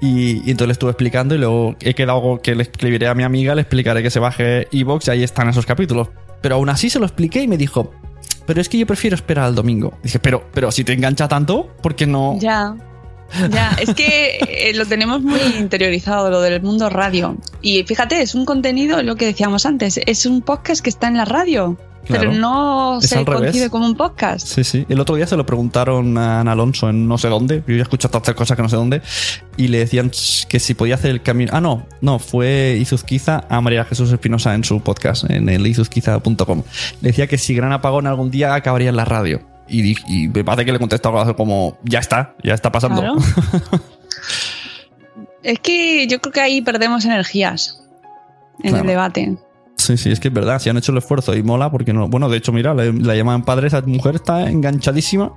Y, y entonces le estuve explicando y luego he quedado que le escribiré a mi amiga, le explicaré que se baje Evox y ahí están esos capítulos. Pero aún así se lo expliqué y me dijo, pero es que yo prefiero esperar al domingo. dije, pero, pero si te engancha tanto, ¿por qué no? Ya. Ya, es que eh, lo tenemos muy interiorizado, lo del mundo radio. Y fíjate, es un contenido, lo que decíamos antes, es un podcast que está en la radio, Claro. pero no Es se revés. concibe como un podcast. Sí, sí. El otro día se lo preguntaron a Ana Alonso en no sé dónde. Yo ya he escuchado tantas cosas que no sé dónde. Y le decían que si podía hacer el camino. Ah, no, no, fue Izuzquiza a María Jesús Espinosa en su podcast, en el izuzquiza.com. Le decía que si Gran Apagón algún día acabaría en la radio. Y, me parece que le contestó algo como, ya está, ya está pasando. Claro. Es que yo creo que ahí perdemos energías en Claro. el debate. Sí, sí, es que es verdad, si han hecho el esfuerzo y mola, porque no. Bueno, de hecho, mira, la, la llaman padre, esa mujer está enganchadísima.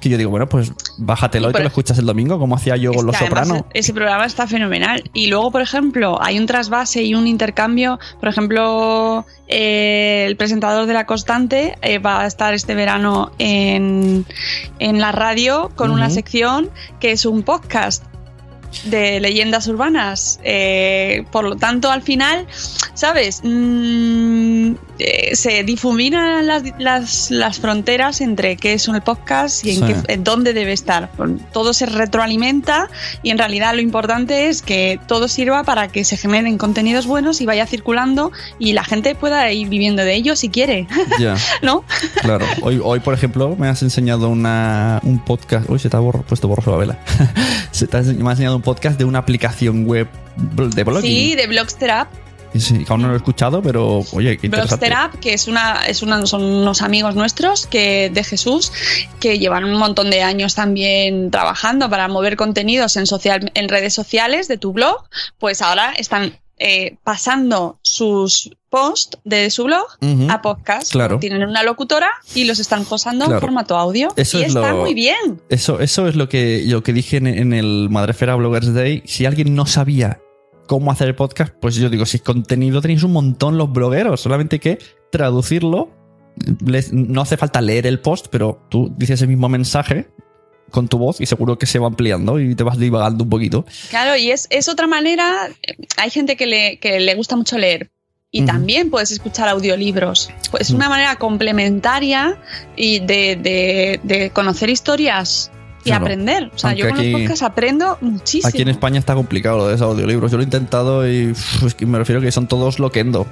Que yo digo, bueno, pues bájatelo Y te lo escuchas el domingo, como hacía yo con Los que además Soprano. Ese programa está fenomenal. Y luego, por ejemplo, hay un trasvase y un intercambio. Por ejemplo, eh, el presentador de La Constante eh, va a estar este verano en, en la radio con una sección que es un podcast de leyendas urbanas. Eh, por lo tanto, al final, ¿sabes? Mm, eh, se difuminan las, las- las fronteras entre qué es un podcast y en, Sí. qué- en dónde debe estar. Todo se retroalimenta y en realidad lo importante es que todo sirva para que se generen contenidos buenos y vaya circulando y la gente pueda ir viviendo de ello si quiere, Ya, ¿no? claro. Hoy, hoy, por ejemplo, me has enseñado una, un podcast. Uy, se te ha borro- puesto borroso la vela. se te ha, ense- me has enseñado un podcast de una aplicación web de blogging. Sí, de sí, que aún no lo he escuchado, pero oye, qué. Blogster App, que es una, es una, son unos amigos nuestros que, de Jesús que llevan un montón de años también trabajando para mover contenidos en, social, en redes sociales de tu blog, pues ahora están eh, pasando sus posts de su blog a podcast. Claro. Tienen una locutora y los están posando Claro. en formato audio. Eso y es está lo- muy bien. Eso, eso es lo que, lo que dije en, en el Madrefera Bloggers Day. Si alguien no sabía cómo hacer el podcast, pues yo digo, si contenido tenéis un montón los blogueros, solamente hay que traducirlo. Les- no hace falta leer el post, pero tú dices el mismo mensaje con tu voz y seguro que se va ampliando y te vas divagando un poquito. Claro, y es, es otra manera. Hay gente que le, que le gusta mucho leer. Y también puedes escuchar audiolibros. Pues es una manera complementaria y de, de- de conocer historias y Claro. aprender. O sea, yo con aquí- los podcasts aprendo muchísimo. Aquí en España está complicado lo de esos audiolibros. Yo lo he intentado y uf, es que me refiero que son todos loquendo.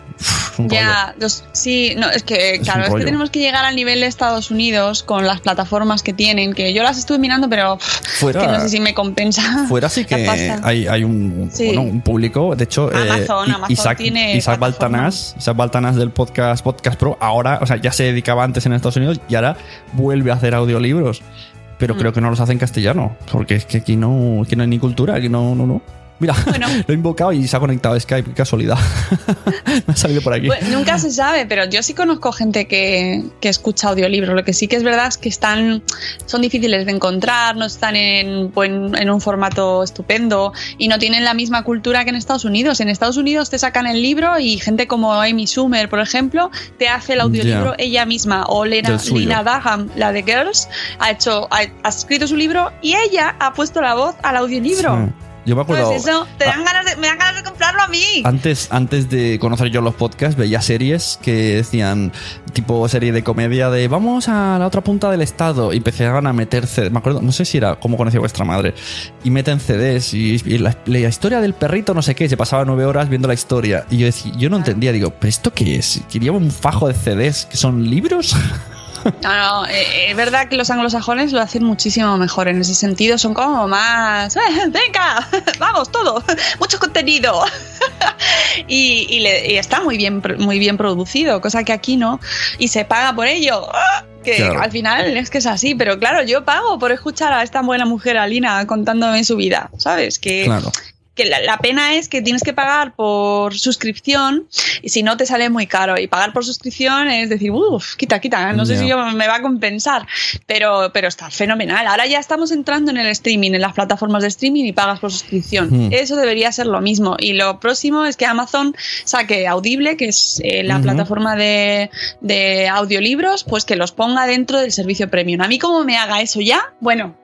Un. Ya, los- sí, no, es que, claro, es que tenemos que llegar al nivel de Estados Unidos con las plataformas que tienen, que yo las estuve mirando, pero Fuera- que no sé si me compensa. Fuera sí que hay, hay un, Sí. bueno, un público. De hecho, eh, Amazon, Amazon Isaac, tiene Isaac. Baltanás, Isaac Baltanás del podcast Podcast Pro, ahora, o sea, ya se dedicaba antes en Estados Unidos y ahora vuelve a hacer audiolibros. Pero Mm. creo que no los hace en castellano, porque es que aquí no, aquí no hay ni cultura, aquí no, no, no. Mira, Bueno. lo he invocado y se ha conectado a Skype, casualidad. Me ha salido por aquí. Bueno, nunca se sabe, pero yo sí conozco gente que, que escucha audiolibros. Lo que sí que es verdad es que están, son difíciles de encontrar, no están en, buen- en un formato estupendo y no tienen la misma cultura que en Estados Unidos. En Estados Unidos te sacan el libro y gente como Amy Schumer, por ejemplo, te hace el audiolibro ella misma. O Lena. Lina Dunham, la de Girls, ha, hecho, ha, ha escrito su libro y ella ha puesto la voz al audiolibro. Sí. Yo me acuerdo. Pues eso, te Ah. dan ganas de, me dan ganas de comprarlo a mí. Antes, antes de conocer yo los podcasts, veía series que decían, tipo serie de comedia de vamos a la otra punta del estado y empezaban a meter CDs. Me acuerdo, no sé si era cómo conocía vuestra madre. Y meten CDs y, y la, la historia del perrito, no sé qué. Se pasaba nueve horas viendo la historia. Y yo decía, yo no entendía, digo, ¿pero esto qué es? ¿Quería un fajo de CDs que son libros? No, no, eh, es verdad que los anglosajones lo hacen muchísimo mejor en ese sentido. Son como más. "Eh, ¡Venga! ¡Vamos, todo! ¡Mucho contenido! y, y le- y está muy bien, muy bien producido, cosa que aquí no. Y se paga por ello. ¡Ah! Que Claro. al final es que es así, pero claro, yo pago por escuchar a esta buena mujer Alina contándome su vida, ¿sabes? Que, Claro. Que la, la pena es que tienes que pagar por suscripción y si no te sale muy caro. Y pagar por suscripción es decir, uff, quita, quita, no sé si yo me va a compensar. Pero, pero está fenomenal. Ahora ya estamos entrando en el streaming, en las plataformas de streaming y pagas por suscripción. Hmm. Eso debería ser lo mismo. Y lo próximo es que Amazon saque Audible, que es eh, la plataforma de, de audiolibros, pues que los ponga dentro del servicio premium. A mí como me haga eso ya, bueno,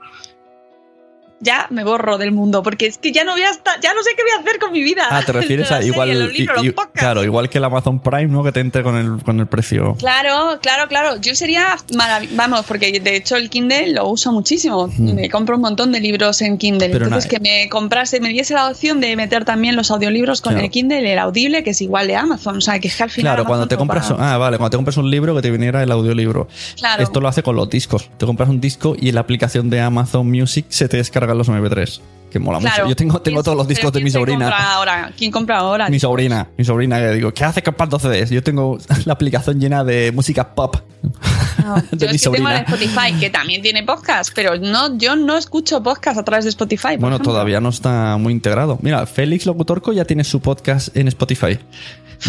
ya me borro del mundo, porque es que ya no voy a estar, ya no sé qué voy a hacer con mi vida. Ah, te refieres a igual. los libros, los claro, igual que el Amazon Prime, ¿no? Que te entre con el, con el precio. Claro, claro, claro. Yo sería maravilloso. Vamos, porque de hecho el Kindle lo uso muchísimo. Hmm. Me compro un montón de libros en Kindle. Pero Entonces, que me comprase, me diese la opción de meter también los audiolibros con Claro. el Kindle, el audible, que es igual de Amazon. O sea, que es que al final. Claro, cuando te compras. paga. Ah, vale, cuando te compras un libro que te viniera el audiolibro. Claro. Esto lo hace con los discos. Te compras un disco y en la aplicación de Amazon Music se te los MP3. Que mola Claro. mucho. Yo tengo, tengo ¿Quién- todos los discos de mi sobrina. compra ahora? ¿Quién compra ahora? Mi sobrina, mi sobrina que digo, ¿qué hace comprando CDs? Yo tengo la aplicación llena de música pop. No, de yo mi es que tengo sobrina. Spotify, que también tiene podcast, pero no, yo no escucho podcast a través de Spotify. Bueno, ejemplo. todavía no está muy integrado. Mira, Félix Locutorco ya tiene su podcast en Spotify.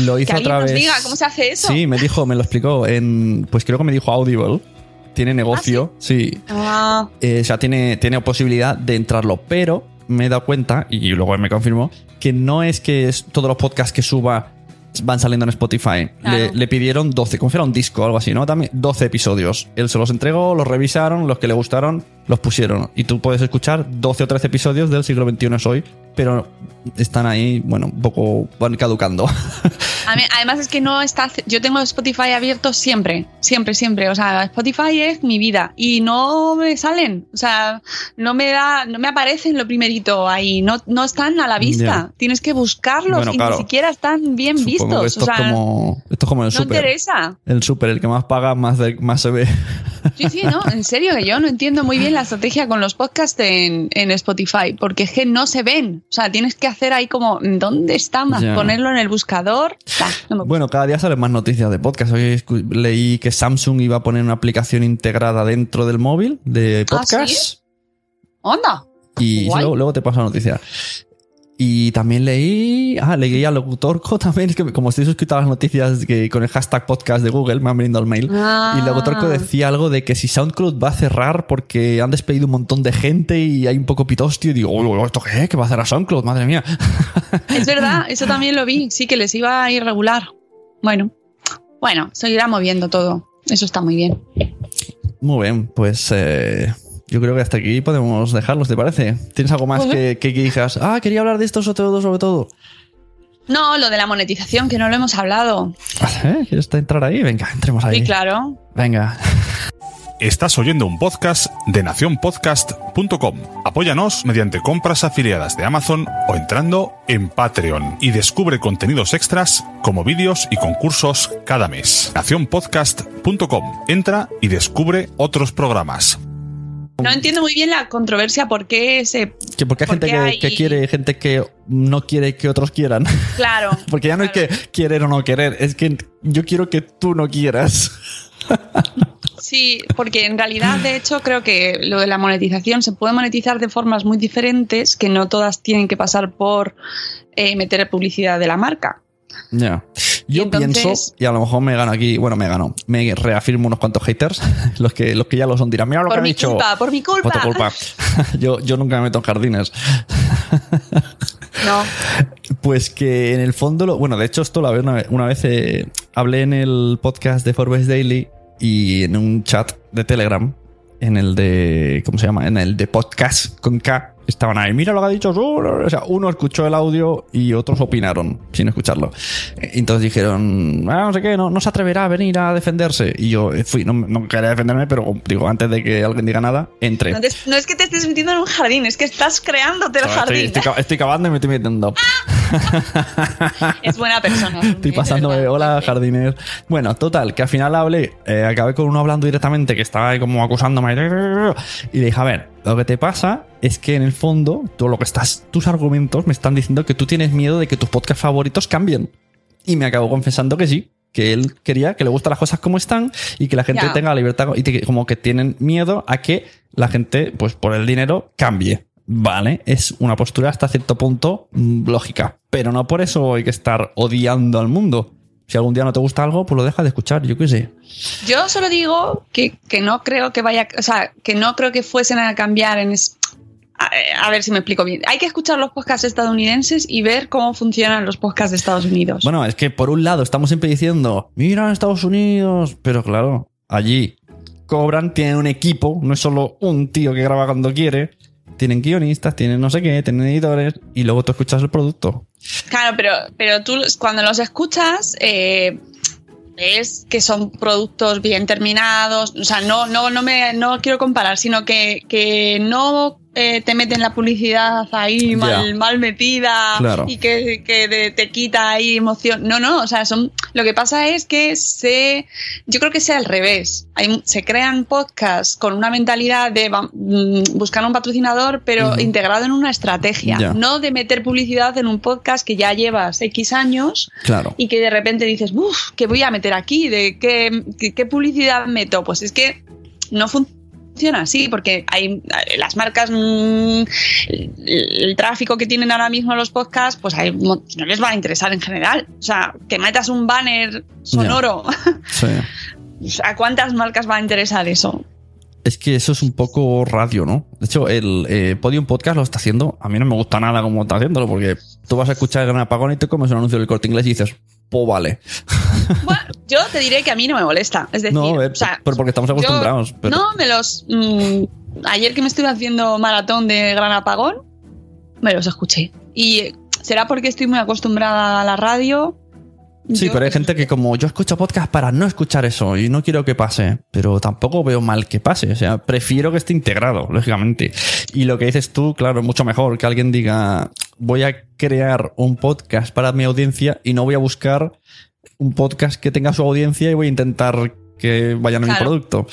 Lo hizo Que otra nos vez. diga cómo se hace eso. Sí, me dijo, me lo explicó en. Pues creo que me dijo Audible. Tiene negocio, sí. Ah, Eh, o sea, tiene, tiene posibilidad de entrarlo, pero me he dado cuenta, y luego me confirmó, que no es que es- todos los podcasts que suba van saliendo en Spotify. Claro. Le, le pidieron 12, como si fuera un disco o algo así, ¿no? También 12 episodios. Él se los entregó, los revisaron, los que le gustaron, los pusieron. Y tú puedes escuchar 12 o 13 episodios del siglo XXI es hoy, pero están ahí, bueno, un poco van caducando. a mí- además es que no está. Yo tengo Spotify abierto siempre, siempre, siempre. O sea, Spotify es mi vida y no me salen. O sea, no me da, no me aparecen lo primerito ahí. No, no están a la vista. Tienes que buscarlos Bueno, y claro. ni siquiera están bien Supongo vistos. esto, o sea, es como, esto es como el no interesa. El súper, el que más paga, más, de- más se ve. Sí, sí, no, en serio, que yo no entiendo muy bien la estrategia con los podcasts en, en Spotify, porque es que no se ven. O sea, tienes que hacer ahí como, ¿dónde está? Más ponerlo en el buscador. No me. Bueno, cada día salen más noticias de podcast. Hoy leí que Samsung iba a poner una aplicación integrada dentro del móvil de ¿Ah, podcast. sí? Onda. Y luego te paso la noticia. Y también leí, ah, leí a Locutorco también, es que como estoy suscrito a las noticias que con el hashtag podcast de Google, me han venido el mail. Ah. Y Locutorco decía algo de que si SoundCloud va a cerrar porque han despedido un montón de gente y hay un poco pitostio. Y digo, "Oh, ¿esto qué? ¿Qué va a hacer a SoundCloud? Madre mía. Es verdad, eso también lo vi. Sí, que les iba a ir regular. Bueno, bueno, se irá moviendo todo. Eso está muy bien. Muy bien, pues eh, yo creo que hasta aquí podemos dejarlos, ¿te parece? ¿Tienes algo más que, que digas? Ah, quería hablar de esto sobre todo, sobre todo. No, lo de la monetización, que no lo hemos hablado. ¿Eh? ¿Quieres entrar ahí? Venga, entremos ahí. Sí, claro. Venga. Estás oyendo un podcast de nacionpodcast.com. Apóyanos mediante compras afiliadas de Amazon o entrando en Patreon y descubre contenidos extras como vídeos y concursos cada mes. Nacionpodcast.com. Entra y descubre otros programas. No entiendo muy bien la controversia, por qué se... Que porque hay gente que, que quiere, gente que no quiere que otros quieran. Claro. Porque ya no claro. es que querer o no querer, es que yo quiero que tú no quieras. Sí, porque en realidad, de hecho, creo que lo de la monetización se puede monetizar de formas muy diferentes, que no todas tienen que pasar por eh, meter publicidad de la marca. Ya. Yo entonces- pienso, y a lo mejor me gano aquí, bueno, me gano, me reafirmo unos cuantos haters, los que, los que ya lo son dirán, mira lo que Por mi dicho. culpa, por mi culpa. Por tu culpa. yo, yo nunca me meto en jardines. No, Pues que en el fondo, lo, bueno, de hecho esto lo hablé una vez, una vez eh, hablé en el podcast de Forbes Daily y en un chat de Telegram, en el de, ¿cómo se llama? En el de podcast con K, estaban ahí, mira lo que ha dicho. O sea, uno escuchó el audio y otros opinaron sin escucharlo. Eh, Entonces dijeron, ah, no sé qué, no, no se atreverá a venir a defenderse. Y yo eh, fui, no, no quería defenderme, pero digo, antes de que alguien diga nada, entré. no, te- no es que te estés metiendo en un jardín, es que estás creándote el Estoy, jardín. estoy ca- estoy cavando y me estoy metiendo. Es buena persona. Estoy pasando de verdad. hola, jardiner. Bueno, total, que al final hablé, eh, acabé con uno hablando directamente que estaba ahí como acusándome. Y le dije, a ver, lo que te pasa es que en el fondo, todo lo que estás, tus argumentos me están diciendo que tú tienes miedo de que tus podcasts favoritos cambien. Y me acabó confesando que sí, que él quería que le gustan las cosas como están y que la gente tenga la libertad y que- como que tienen miedo a que la gente, pues por el dinero, cambie. Vale, es una postura hasta cierto punto mm, lógica, pero no por eso hay que estar odiando al mundo. Si algún día no te gusta algo, pues lo dejas de escuchar, yo qué sé. Yo solo digo que, que no creo que vaya, o sea, que no creo que fuesen a cambiar en... es- a, a ver si me explico bien. Hay que escuchar los podcasts estadounidenses y ver cómo funcionan los podcasts de Estados Unidos. Bueno, es que por un lado estamos siempre diciendo, mira Estados Unidos, pero claro, allí cobran, tienen un equipo, no es solo un tío que graba cuando quiere, tienen guionistas, tienen no sé qué, tienen editores y luego tú escuchas el producto. Claro, pero, pero tú cuando los escuchas eh, ves que son productos bien terminados. O sea, no, no, no me no quiero comparar, sino que, que no eh, te meten la publicidad ahí mal, metida Claro. y que, que de- te quita ahí emoción. No, no, o sea, son, lo que pasa es que se, yo creo que sea al revés. Hay, se crean podcasts con una mentalidad de mm, buscar un patrocinador, pero integrado en una estrategia, no de meter publicidad en un podcast que ya llevas X años Claro. y que de repente dices, uff, ¿qué voy a meter aquí? ¿De qué, qué, qué publicidad meto? Pues es que no funciona así, porque hay eh, las marcas, mm, el, el tráfico que tienen ahora mismo los podcasts, pues hay, no les va a interesar en general. O sea, que metas un banner sonoro, Sí. ¿a cuántas marcas va a interesar eso? Es que eso es un poco radio, ¿no? De hecho, el eh, Podium Podcast lo está haciendo. A mí no me gusta nada cómo está haciéndolo, porque tú vas a escuchar el Gran Apagón y te comes un anuncio del corte inglés y dices, vale. Bueno, yo te diré que a mí no me molesta. Es decir, no, eh, o sea, pero porque estamos yo- acostumbrados. pero- No, me los. mm, ayer que me estuve haciendo maratón de Gran Apagón, me los escuché. Y será porque estoy muy acostumbrada a la radio. Sí, Yo- pero hay gente que como yo escucho podcast para no escuchar eso y no quiero que pase, pero tampoco veo mal que pase, o sea, prefiero que esté integrado, lógicamente. Y lo que dices tú, claro, es mucho mejor que alguien diga, voy a crear un podcast para mi audiencia y no voy a buscar un podcast que tenga su audiencia y voy a intentar que vayan a mi producto.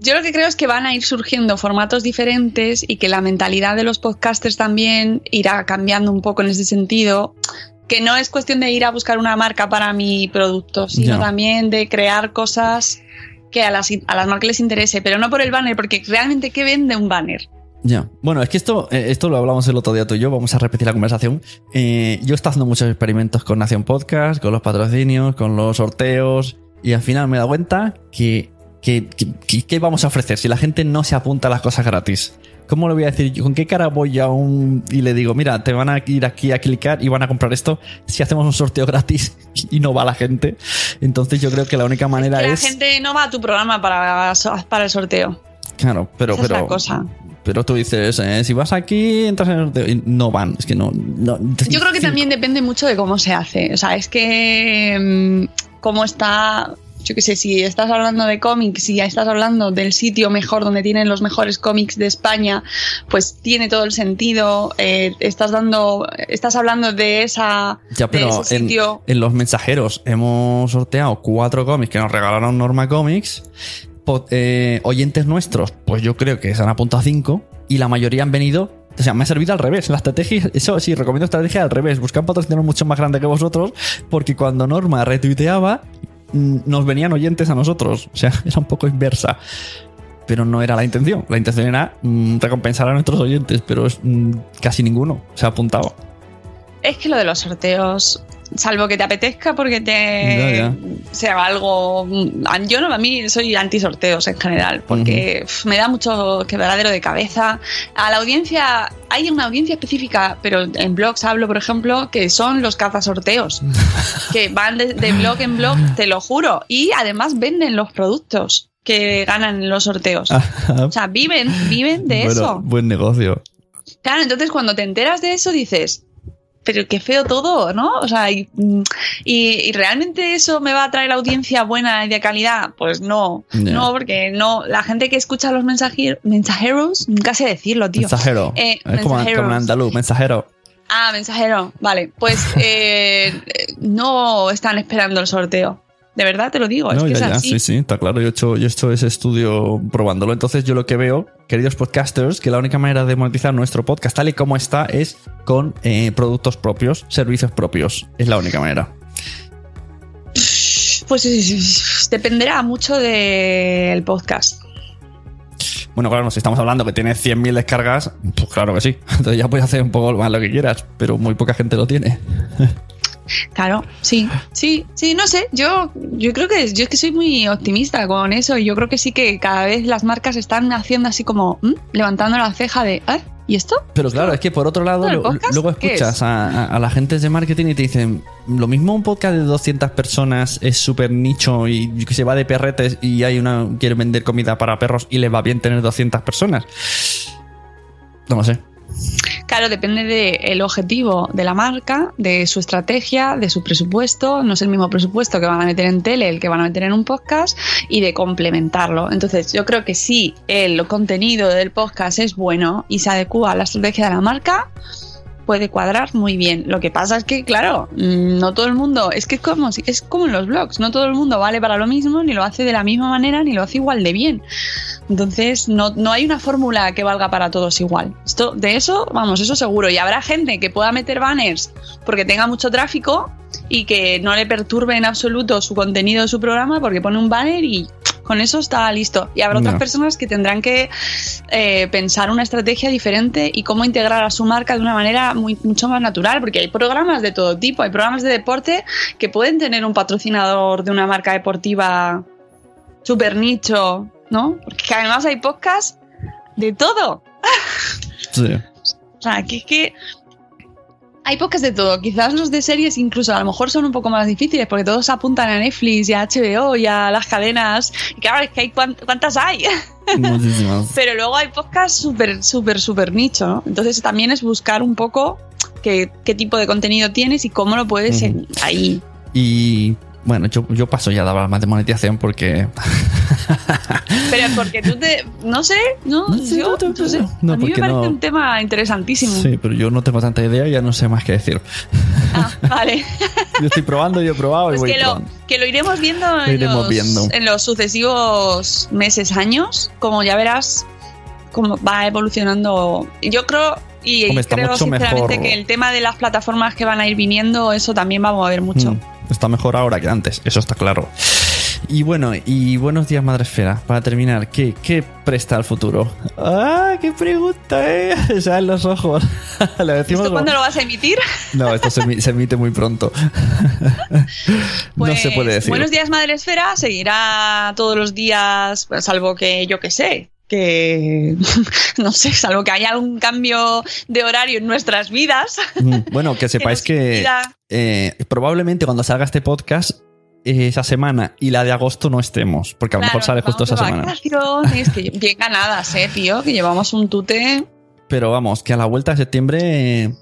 Yo lo que creo es que van a ir surgiendo formatos diferentes y que la mentalidad de los podcasters también irá cambiando un poco en ese sentido. Que no es cuestión de ir a buscar una marca para mi producto, sino también de crear cosas que a las, a las marcas les interese, pero no por el banner, porque realmente, ¿qué vende un banner? Ya. Bueno, es que esto, eh, esto lo hablamos el otro día tú y yo, vamos a repetir la conversación. Eh, yo he estado haciendo muchos experimentos con Nación Podcast, con los patrocinios, con los sorteos, y al final me he dado cuenta que, que, que- que- ¿qué vamos a ofrecer si la gente no se apunta a las cosas gratis. ¿Cómo le voy a decir yo? ¿Con qué cara voy a un... y le digo, mira, te van a ir aquí a clicar y van a comprar esto si hacemos un sorteo gratis y no va la gente? Entonces yo creo que la única manera Que la es... gente no va a tu programa para, para el sorteo. Claro, pero... Esa es la cosa. Pero tú dices, eh, si vas aquí, entras en el no van, es que no. no- Yo creo que también depende mucho de cómo se hace. O sea, es que mm, cómo está. Yo qué sé, si estás hablando de cómics, si ya estás hablando del sitio mejor donde tienen los mejores cómics de España, pues tiene todo el sentido. Eh, estás dando, estás hablando de esa, Ya, de pero ese en, sitio. en los mensajeros hemos sorteado cuatro cómics que nos regalaron Norma Comics. Eh, oyentes nuestros, pues yo creo que se han apuntado a cinco. Y la mayoría han venido. O sea, me ha servido al revés. La estrategia, eso sí, recomiendo estrategia al revés. Buscar patrocinadores mucho más grande que vosotros. Porque cuando Norma retuiteaba, mm, nos venían oyentes a nosotros. O sea, era un poco inversa. Pero no era la intención. La intención era mm, recompensar a nuestros oyentes. Pero mm, casi ninguno se ha apuntado. Es que lo de los sorteos, salvo que te apetezca porque te sea algo. a- Yo no, a mí soy anti sorteos en general, porque me da mucho quebradero de cabeza. A la audiencia, hay una audiencia específica, pero en blogs hablo, por ejemplo, que son los cazasorteos, que van de, de blog en blog, te lo juro, y además venden los productos que ganan los sorteos. O sea, viven, viven de Bueno, eso. Buen negocio. Claro, entonces cuando te enteras de eso dices, pero qué feo todo, ¿no? O sea, y, y- y realmente eso me va a traer audiencia buena y de calidad? Pues no, no, porque no, la gente que escucha los mensajer- mensajeros, nunca sé decirlo, tío. Mensajero. Eh, es como, como en andaluz, mensajero. Ah, mensajero, vale, pues eh, no están esperando el sorteo. De verdad te lo digo, es No, que ya, es ya, así. sí, sí, está claro. Yo he, hecho, yo he hecho ese estudio probándolo. Entonces, yo lo que veo, queridos podcasters, que la única manera de monetizar nuestro podcast, tal y como está, es con eh, productos propios, servicios propios. Es la única manera. Pues sí, dependerá mucho del podcast. Bueno, claro, si estamos hablando que tiene 100.000 descargas, pues claro que sí. Entonces ya puedes hacer un poco más lo que quieras, pero muy poca gente lo tiene. Claro, sí, sí, sí, no sé, yo, yo creo que yo es que soy muy optimista con eso y yo creo que sí que cada vez las marcas están haciendo así como ¿m? levantando la ceja de ¿eh? ¿y esto? Pero claro, es que por otro lado, ¿Pero el lo- podcast luego escuchas es? a, a- a la gente de marketing y te dicen, lo mismo un podcast de 200 personas es súper nicho y que se va de perretes y hay una quiere vender comida para perros y le va bien tener 200 personas. No lo sé. Claro, depende del objetivo de la marca, de su estrategia, de su presupuesto. No es el mismo presupuesto que van a meter en tele, el que van a meter en un podcast y de complementarlo. Entonces, yo creo que si el contenido del podcast es bueno y se adecua a la estrategia de la marca, puede cuadrar muy bien. Lo que pasa es que, claro, mm, no todo el mundo, es que es como, es como en los blogs, no todo el mundo vale para lo mismo, ni lo hace de la misma manera, ni lo hace igual de bien. Entonces, no, no hay una fórmula que valga para todos igual. Esto, de eso, vamos, eso seguro. Y habrá gente que pueda meter banners porque tenga mucho tráfico y que no le perturbe en absoluto su contenido de su programa porque pone un banner y con eso está listo. Y habrá otras personas que tendrán que eh, pensar una estrategia diferente y cómo integrar a su marca de una manera muy, mucho más natural, porque hay programas de todo tipo, hay programas de deporte que pueden tener un patrocinador de una marca deportiva super nicho, ¿no? Porque además hay podcasts de todo. Sí. O sea, que es que hay podcasts de todo. Quizás los de series incluso a lo mejor son un poco más difíciles porque todos apuntan a Netflix y a HBO y a las cadenas. Y claro, es que hay cuántas hay. Muchísimas. Pero luego hay podcasts súper, súper, súper nicho, ¿no? Entonces también es buscar un poco qué, qué tipo de contenido tienes y cómo lo puedes en- ahí. Y bueno, yo, yo paso ya de hablar más de monetización porque. Pero porque tú te... No sé, ¿no? No sé, yo, no, no, no sé. no, a mí me parece un tema interesantísimo. Sí, pero yo no tengo tanta idea y ya no sé más qué decir. Ah, vale. Yo estoy probando, yo he probado y Pues voy que lo, que lo iremos viendo, Lo en, iremos los, viendo. en los sucesivos meses, años, como ya verás cómo va evolucionando. Yo creo y Hombre, creo sinceramente mejor. que el tema de las plataformas que van a ir viniendo, eso también va a mover mucho. Mm, está mejor ahora que antes, eso está claro. Y bueno, y buenos días, Madre Esfera. Para terminar, ¿qué, qué presta al futuro? ¡Ah, qué pregunta, eh! O sea, en los ojos. Lo decimos ¿Esto cuándo lo vas a emitir? No, esto se, emi- se emite muy pronto. no se Pues, puede decir. Buenos días, Madre Esfera. Seguirá todos los días, pues, salvo que yo que sé. Que no sé, salvo que haya algún cambio de horario en nuestras vidas. Mm, Bueno, que sepáis que eh, probablemente cuando salga este podcast, eh, esa semana y la de agosto no estemos, porque a lo mejor sale justo esa semana. vacaciones, que bien ganadas, eh, tío, que llevamos un tute. Pero vamos, que a la vuelta de septiembre.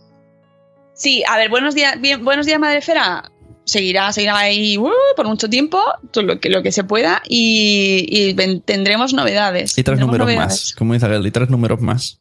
Sí, a ver, buenos días, bien, buenos días, Madre Fera. Seguirá, seguirá ahí uh, por mucho tiempo, todo lo que, lo que se pueda, y, tendremos novedades. Y tres números novedades. más, como dice Gael, y tres números más.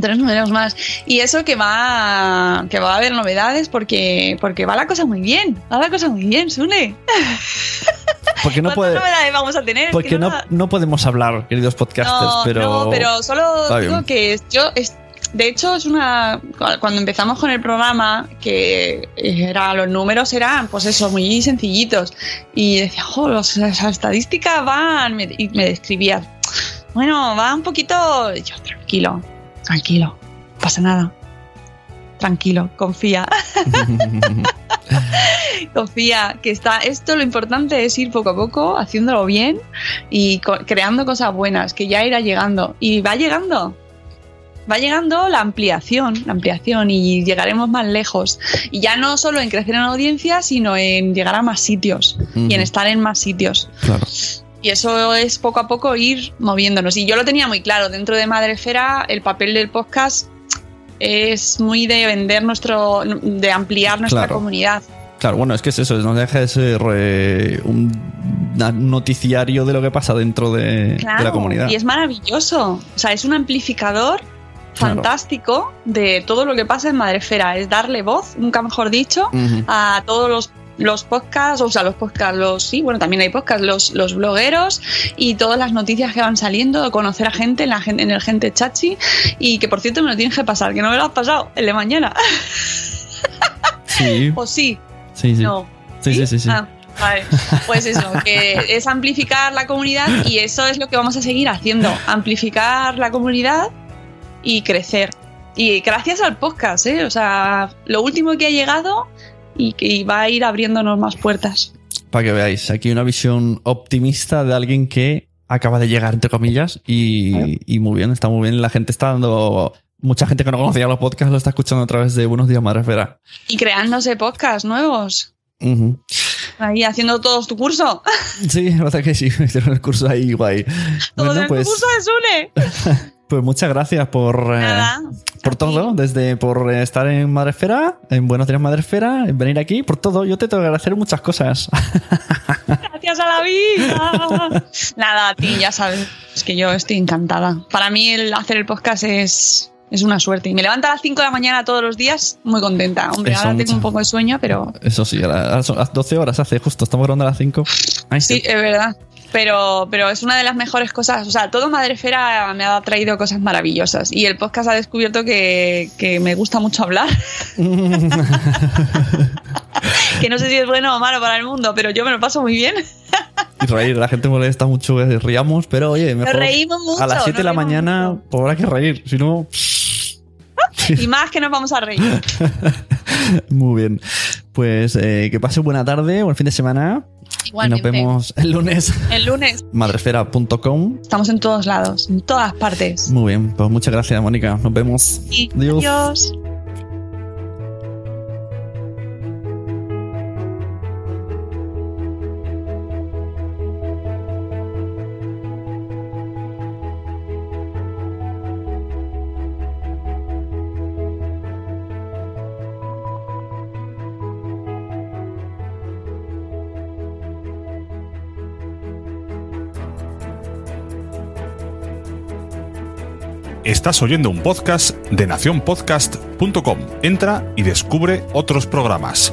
Tres números más. Y eso que va, que va a haber novedades porque, porque va la cosa muy bien. Va la cosa muy bien, Sune. Porque no, ¿Cuántas puede, novedades vamos a tener? porque Que no, podemos hablar, queridos podcasters, no, pero. no, pero solo digo que yo es- de hecho es una cuando empezamos con el programa que era los números eran pues eso muy sencillitos y decía jo las estadísticas van y me describía bueno va un poquito Y yo tranquilo tranquilo no pasa nada. Tranquilo confía. Confía que está esto lo importante es ir poco a poco haciéndolo bien y co- creando cosas buenas que ya irá llegando. Y va llegando va llegando la ampliación la ampliación y llegaremos más lejos. Y ya no solo en crecer en audiencia sino en llegar a más sitios y en estar en más sitios. Claro. Y eso es poco a poco ir moviéndonos. Y yo lo tenía muy claro, dentro de Madrefera el papel del podcast es muy de vender nuestro, de ampliar nuestra Claro. comunidad. Claro, bueno, es que es eso, no deja de ser eh, un, una- un noticiario de lo que pasa dentro de, la comunidad. Y es maravilloso. O sea, es un amplificador Claro. fantástico de todo lo que pasa en Madrefera. Es darle voz, nunca mejor dicho, a todos los los podcasts, o sea, los podcasts, los sí, bueno, también hay podcasts, los, los blogueros y todas las noticias que van saliendo, conocer a gente en, la, en el gente chachi y que por cierto me lo tienes que pasar, que no me lo has pasado, el de mañana. Sí, o sí, sí, sí. no. Sí, sí, sí, sí. Ah, vale. Pues eso, que es amplificar la comunidad y eso es lo que vamos a seguir haciendo, amplificar la comunidad y crecer. Y gracias al podcast, ¿eh? O sea, lo último que ha llegado y que va a ir abriéndonos más puertas. Para que veáis, aquí una visión optimista de alguien que acaba de llegar, entre comillas, y, y muy bien, está muy bien. La gente está dando. Mucha gente que no conocía los podcasts lo está escuchando a través de Buenos Días, Madre Esfera. Y creándose podcasts nuevos. Ahí haciendo todos tu curso. Sí, la verdad que sí, me hicieron el curso ahí guay. Todos Bueno, en pues, curso de Sune. pues muchas gracias por, eh, por todo, desde por estar en Madresfera, en Buenos Días Madresfera, en venir aquí, por todo. Yo te tengo que agradecer muchas cosas. Gracias a la vida. Nada, a ti, ya sabes que yo estoy encantada. Para mí el hacer el podcast es, es una suerte. Y me levanto a las 5 de la mañana todos los días muy contenta. Hombre, Eso ahora tengo un poco de sueño, pero Eso sí, a las, a las 12 horas hace justo, estamos grabando a las 5. Ay, sí, es verdad. Pero, pero es una de las mejores cosas. O sea, todo Madrefera me ha traído cosas maravillosas. Y el podcast ha descubierto que, que me gusta mucho hablar. que no sé si es bueno o malo para el mundo, pero yo me lo paso muy bien. Y reír, la gente molesta mucho que riamos, pero oye, mejor reímos mucho, a las 7 de nos la reímos mañana habrá que reír, si no... Y más que nos vamos a reír. Muy bien. Pues eh, que pase buena tarde, buen fin de semana. Y Igualmente. nos vemos el lunes. El lunes Madresfera.com. estamos en todos lados, en todas partes. Muy bien, pues muchas gracias, Mónica. Nos vemos. Y Adiós. adiós. Estás oyendo un podcast de nacionpodcast.com. Entra y descubre otros programas.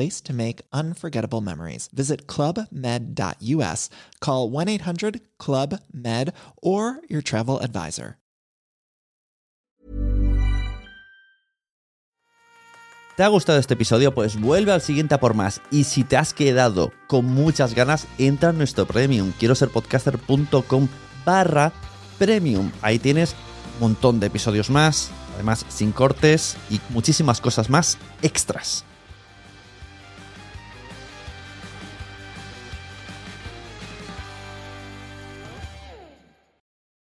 place to make unforgettable memories. Visit clubmed.us, call 1 800 Club Med, or your travel advisor. ¿Te ha gustado este episodio? Pues vuelve al siguiente a por más. Y si te has quedado con muchas ganas, entra en nuestro premium. Quiero ser podcaster.com barra premium. Ahí tienes un montón de episodios más, además sin cortes y muchísimas cosas más extras.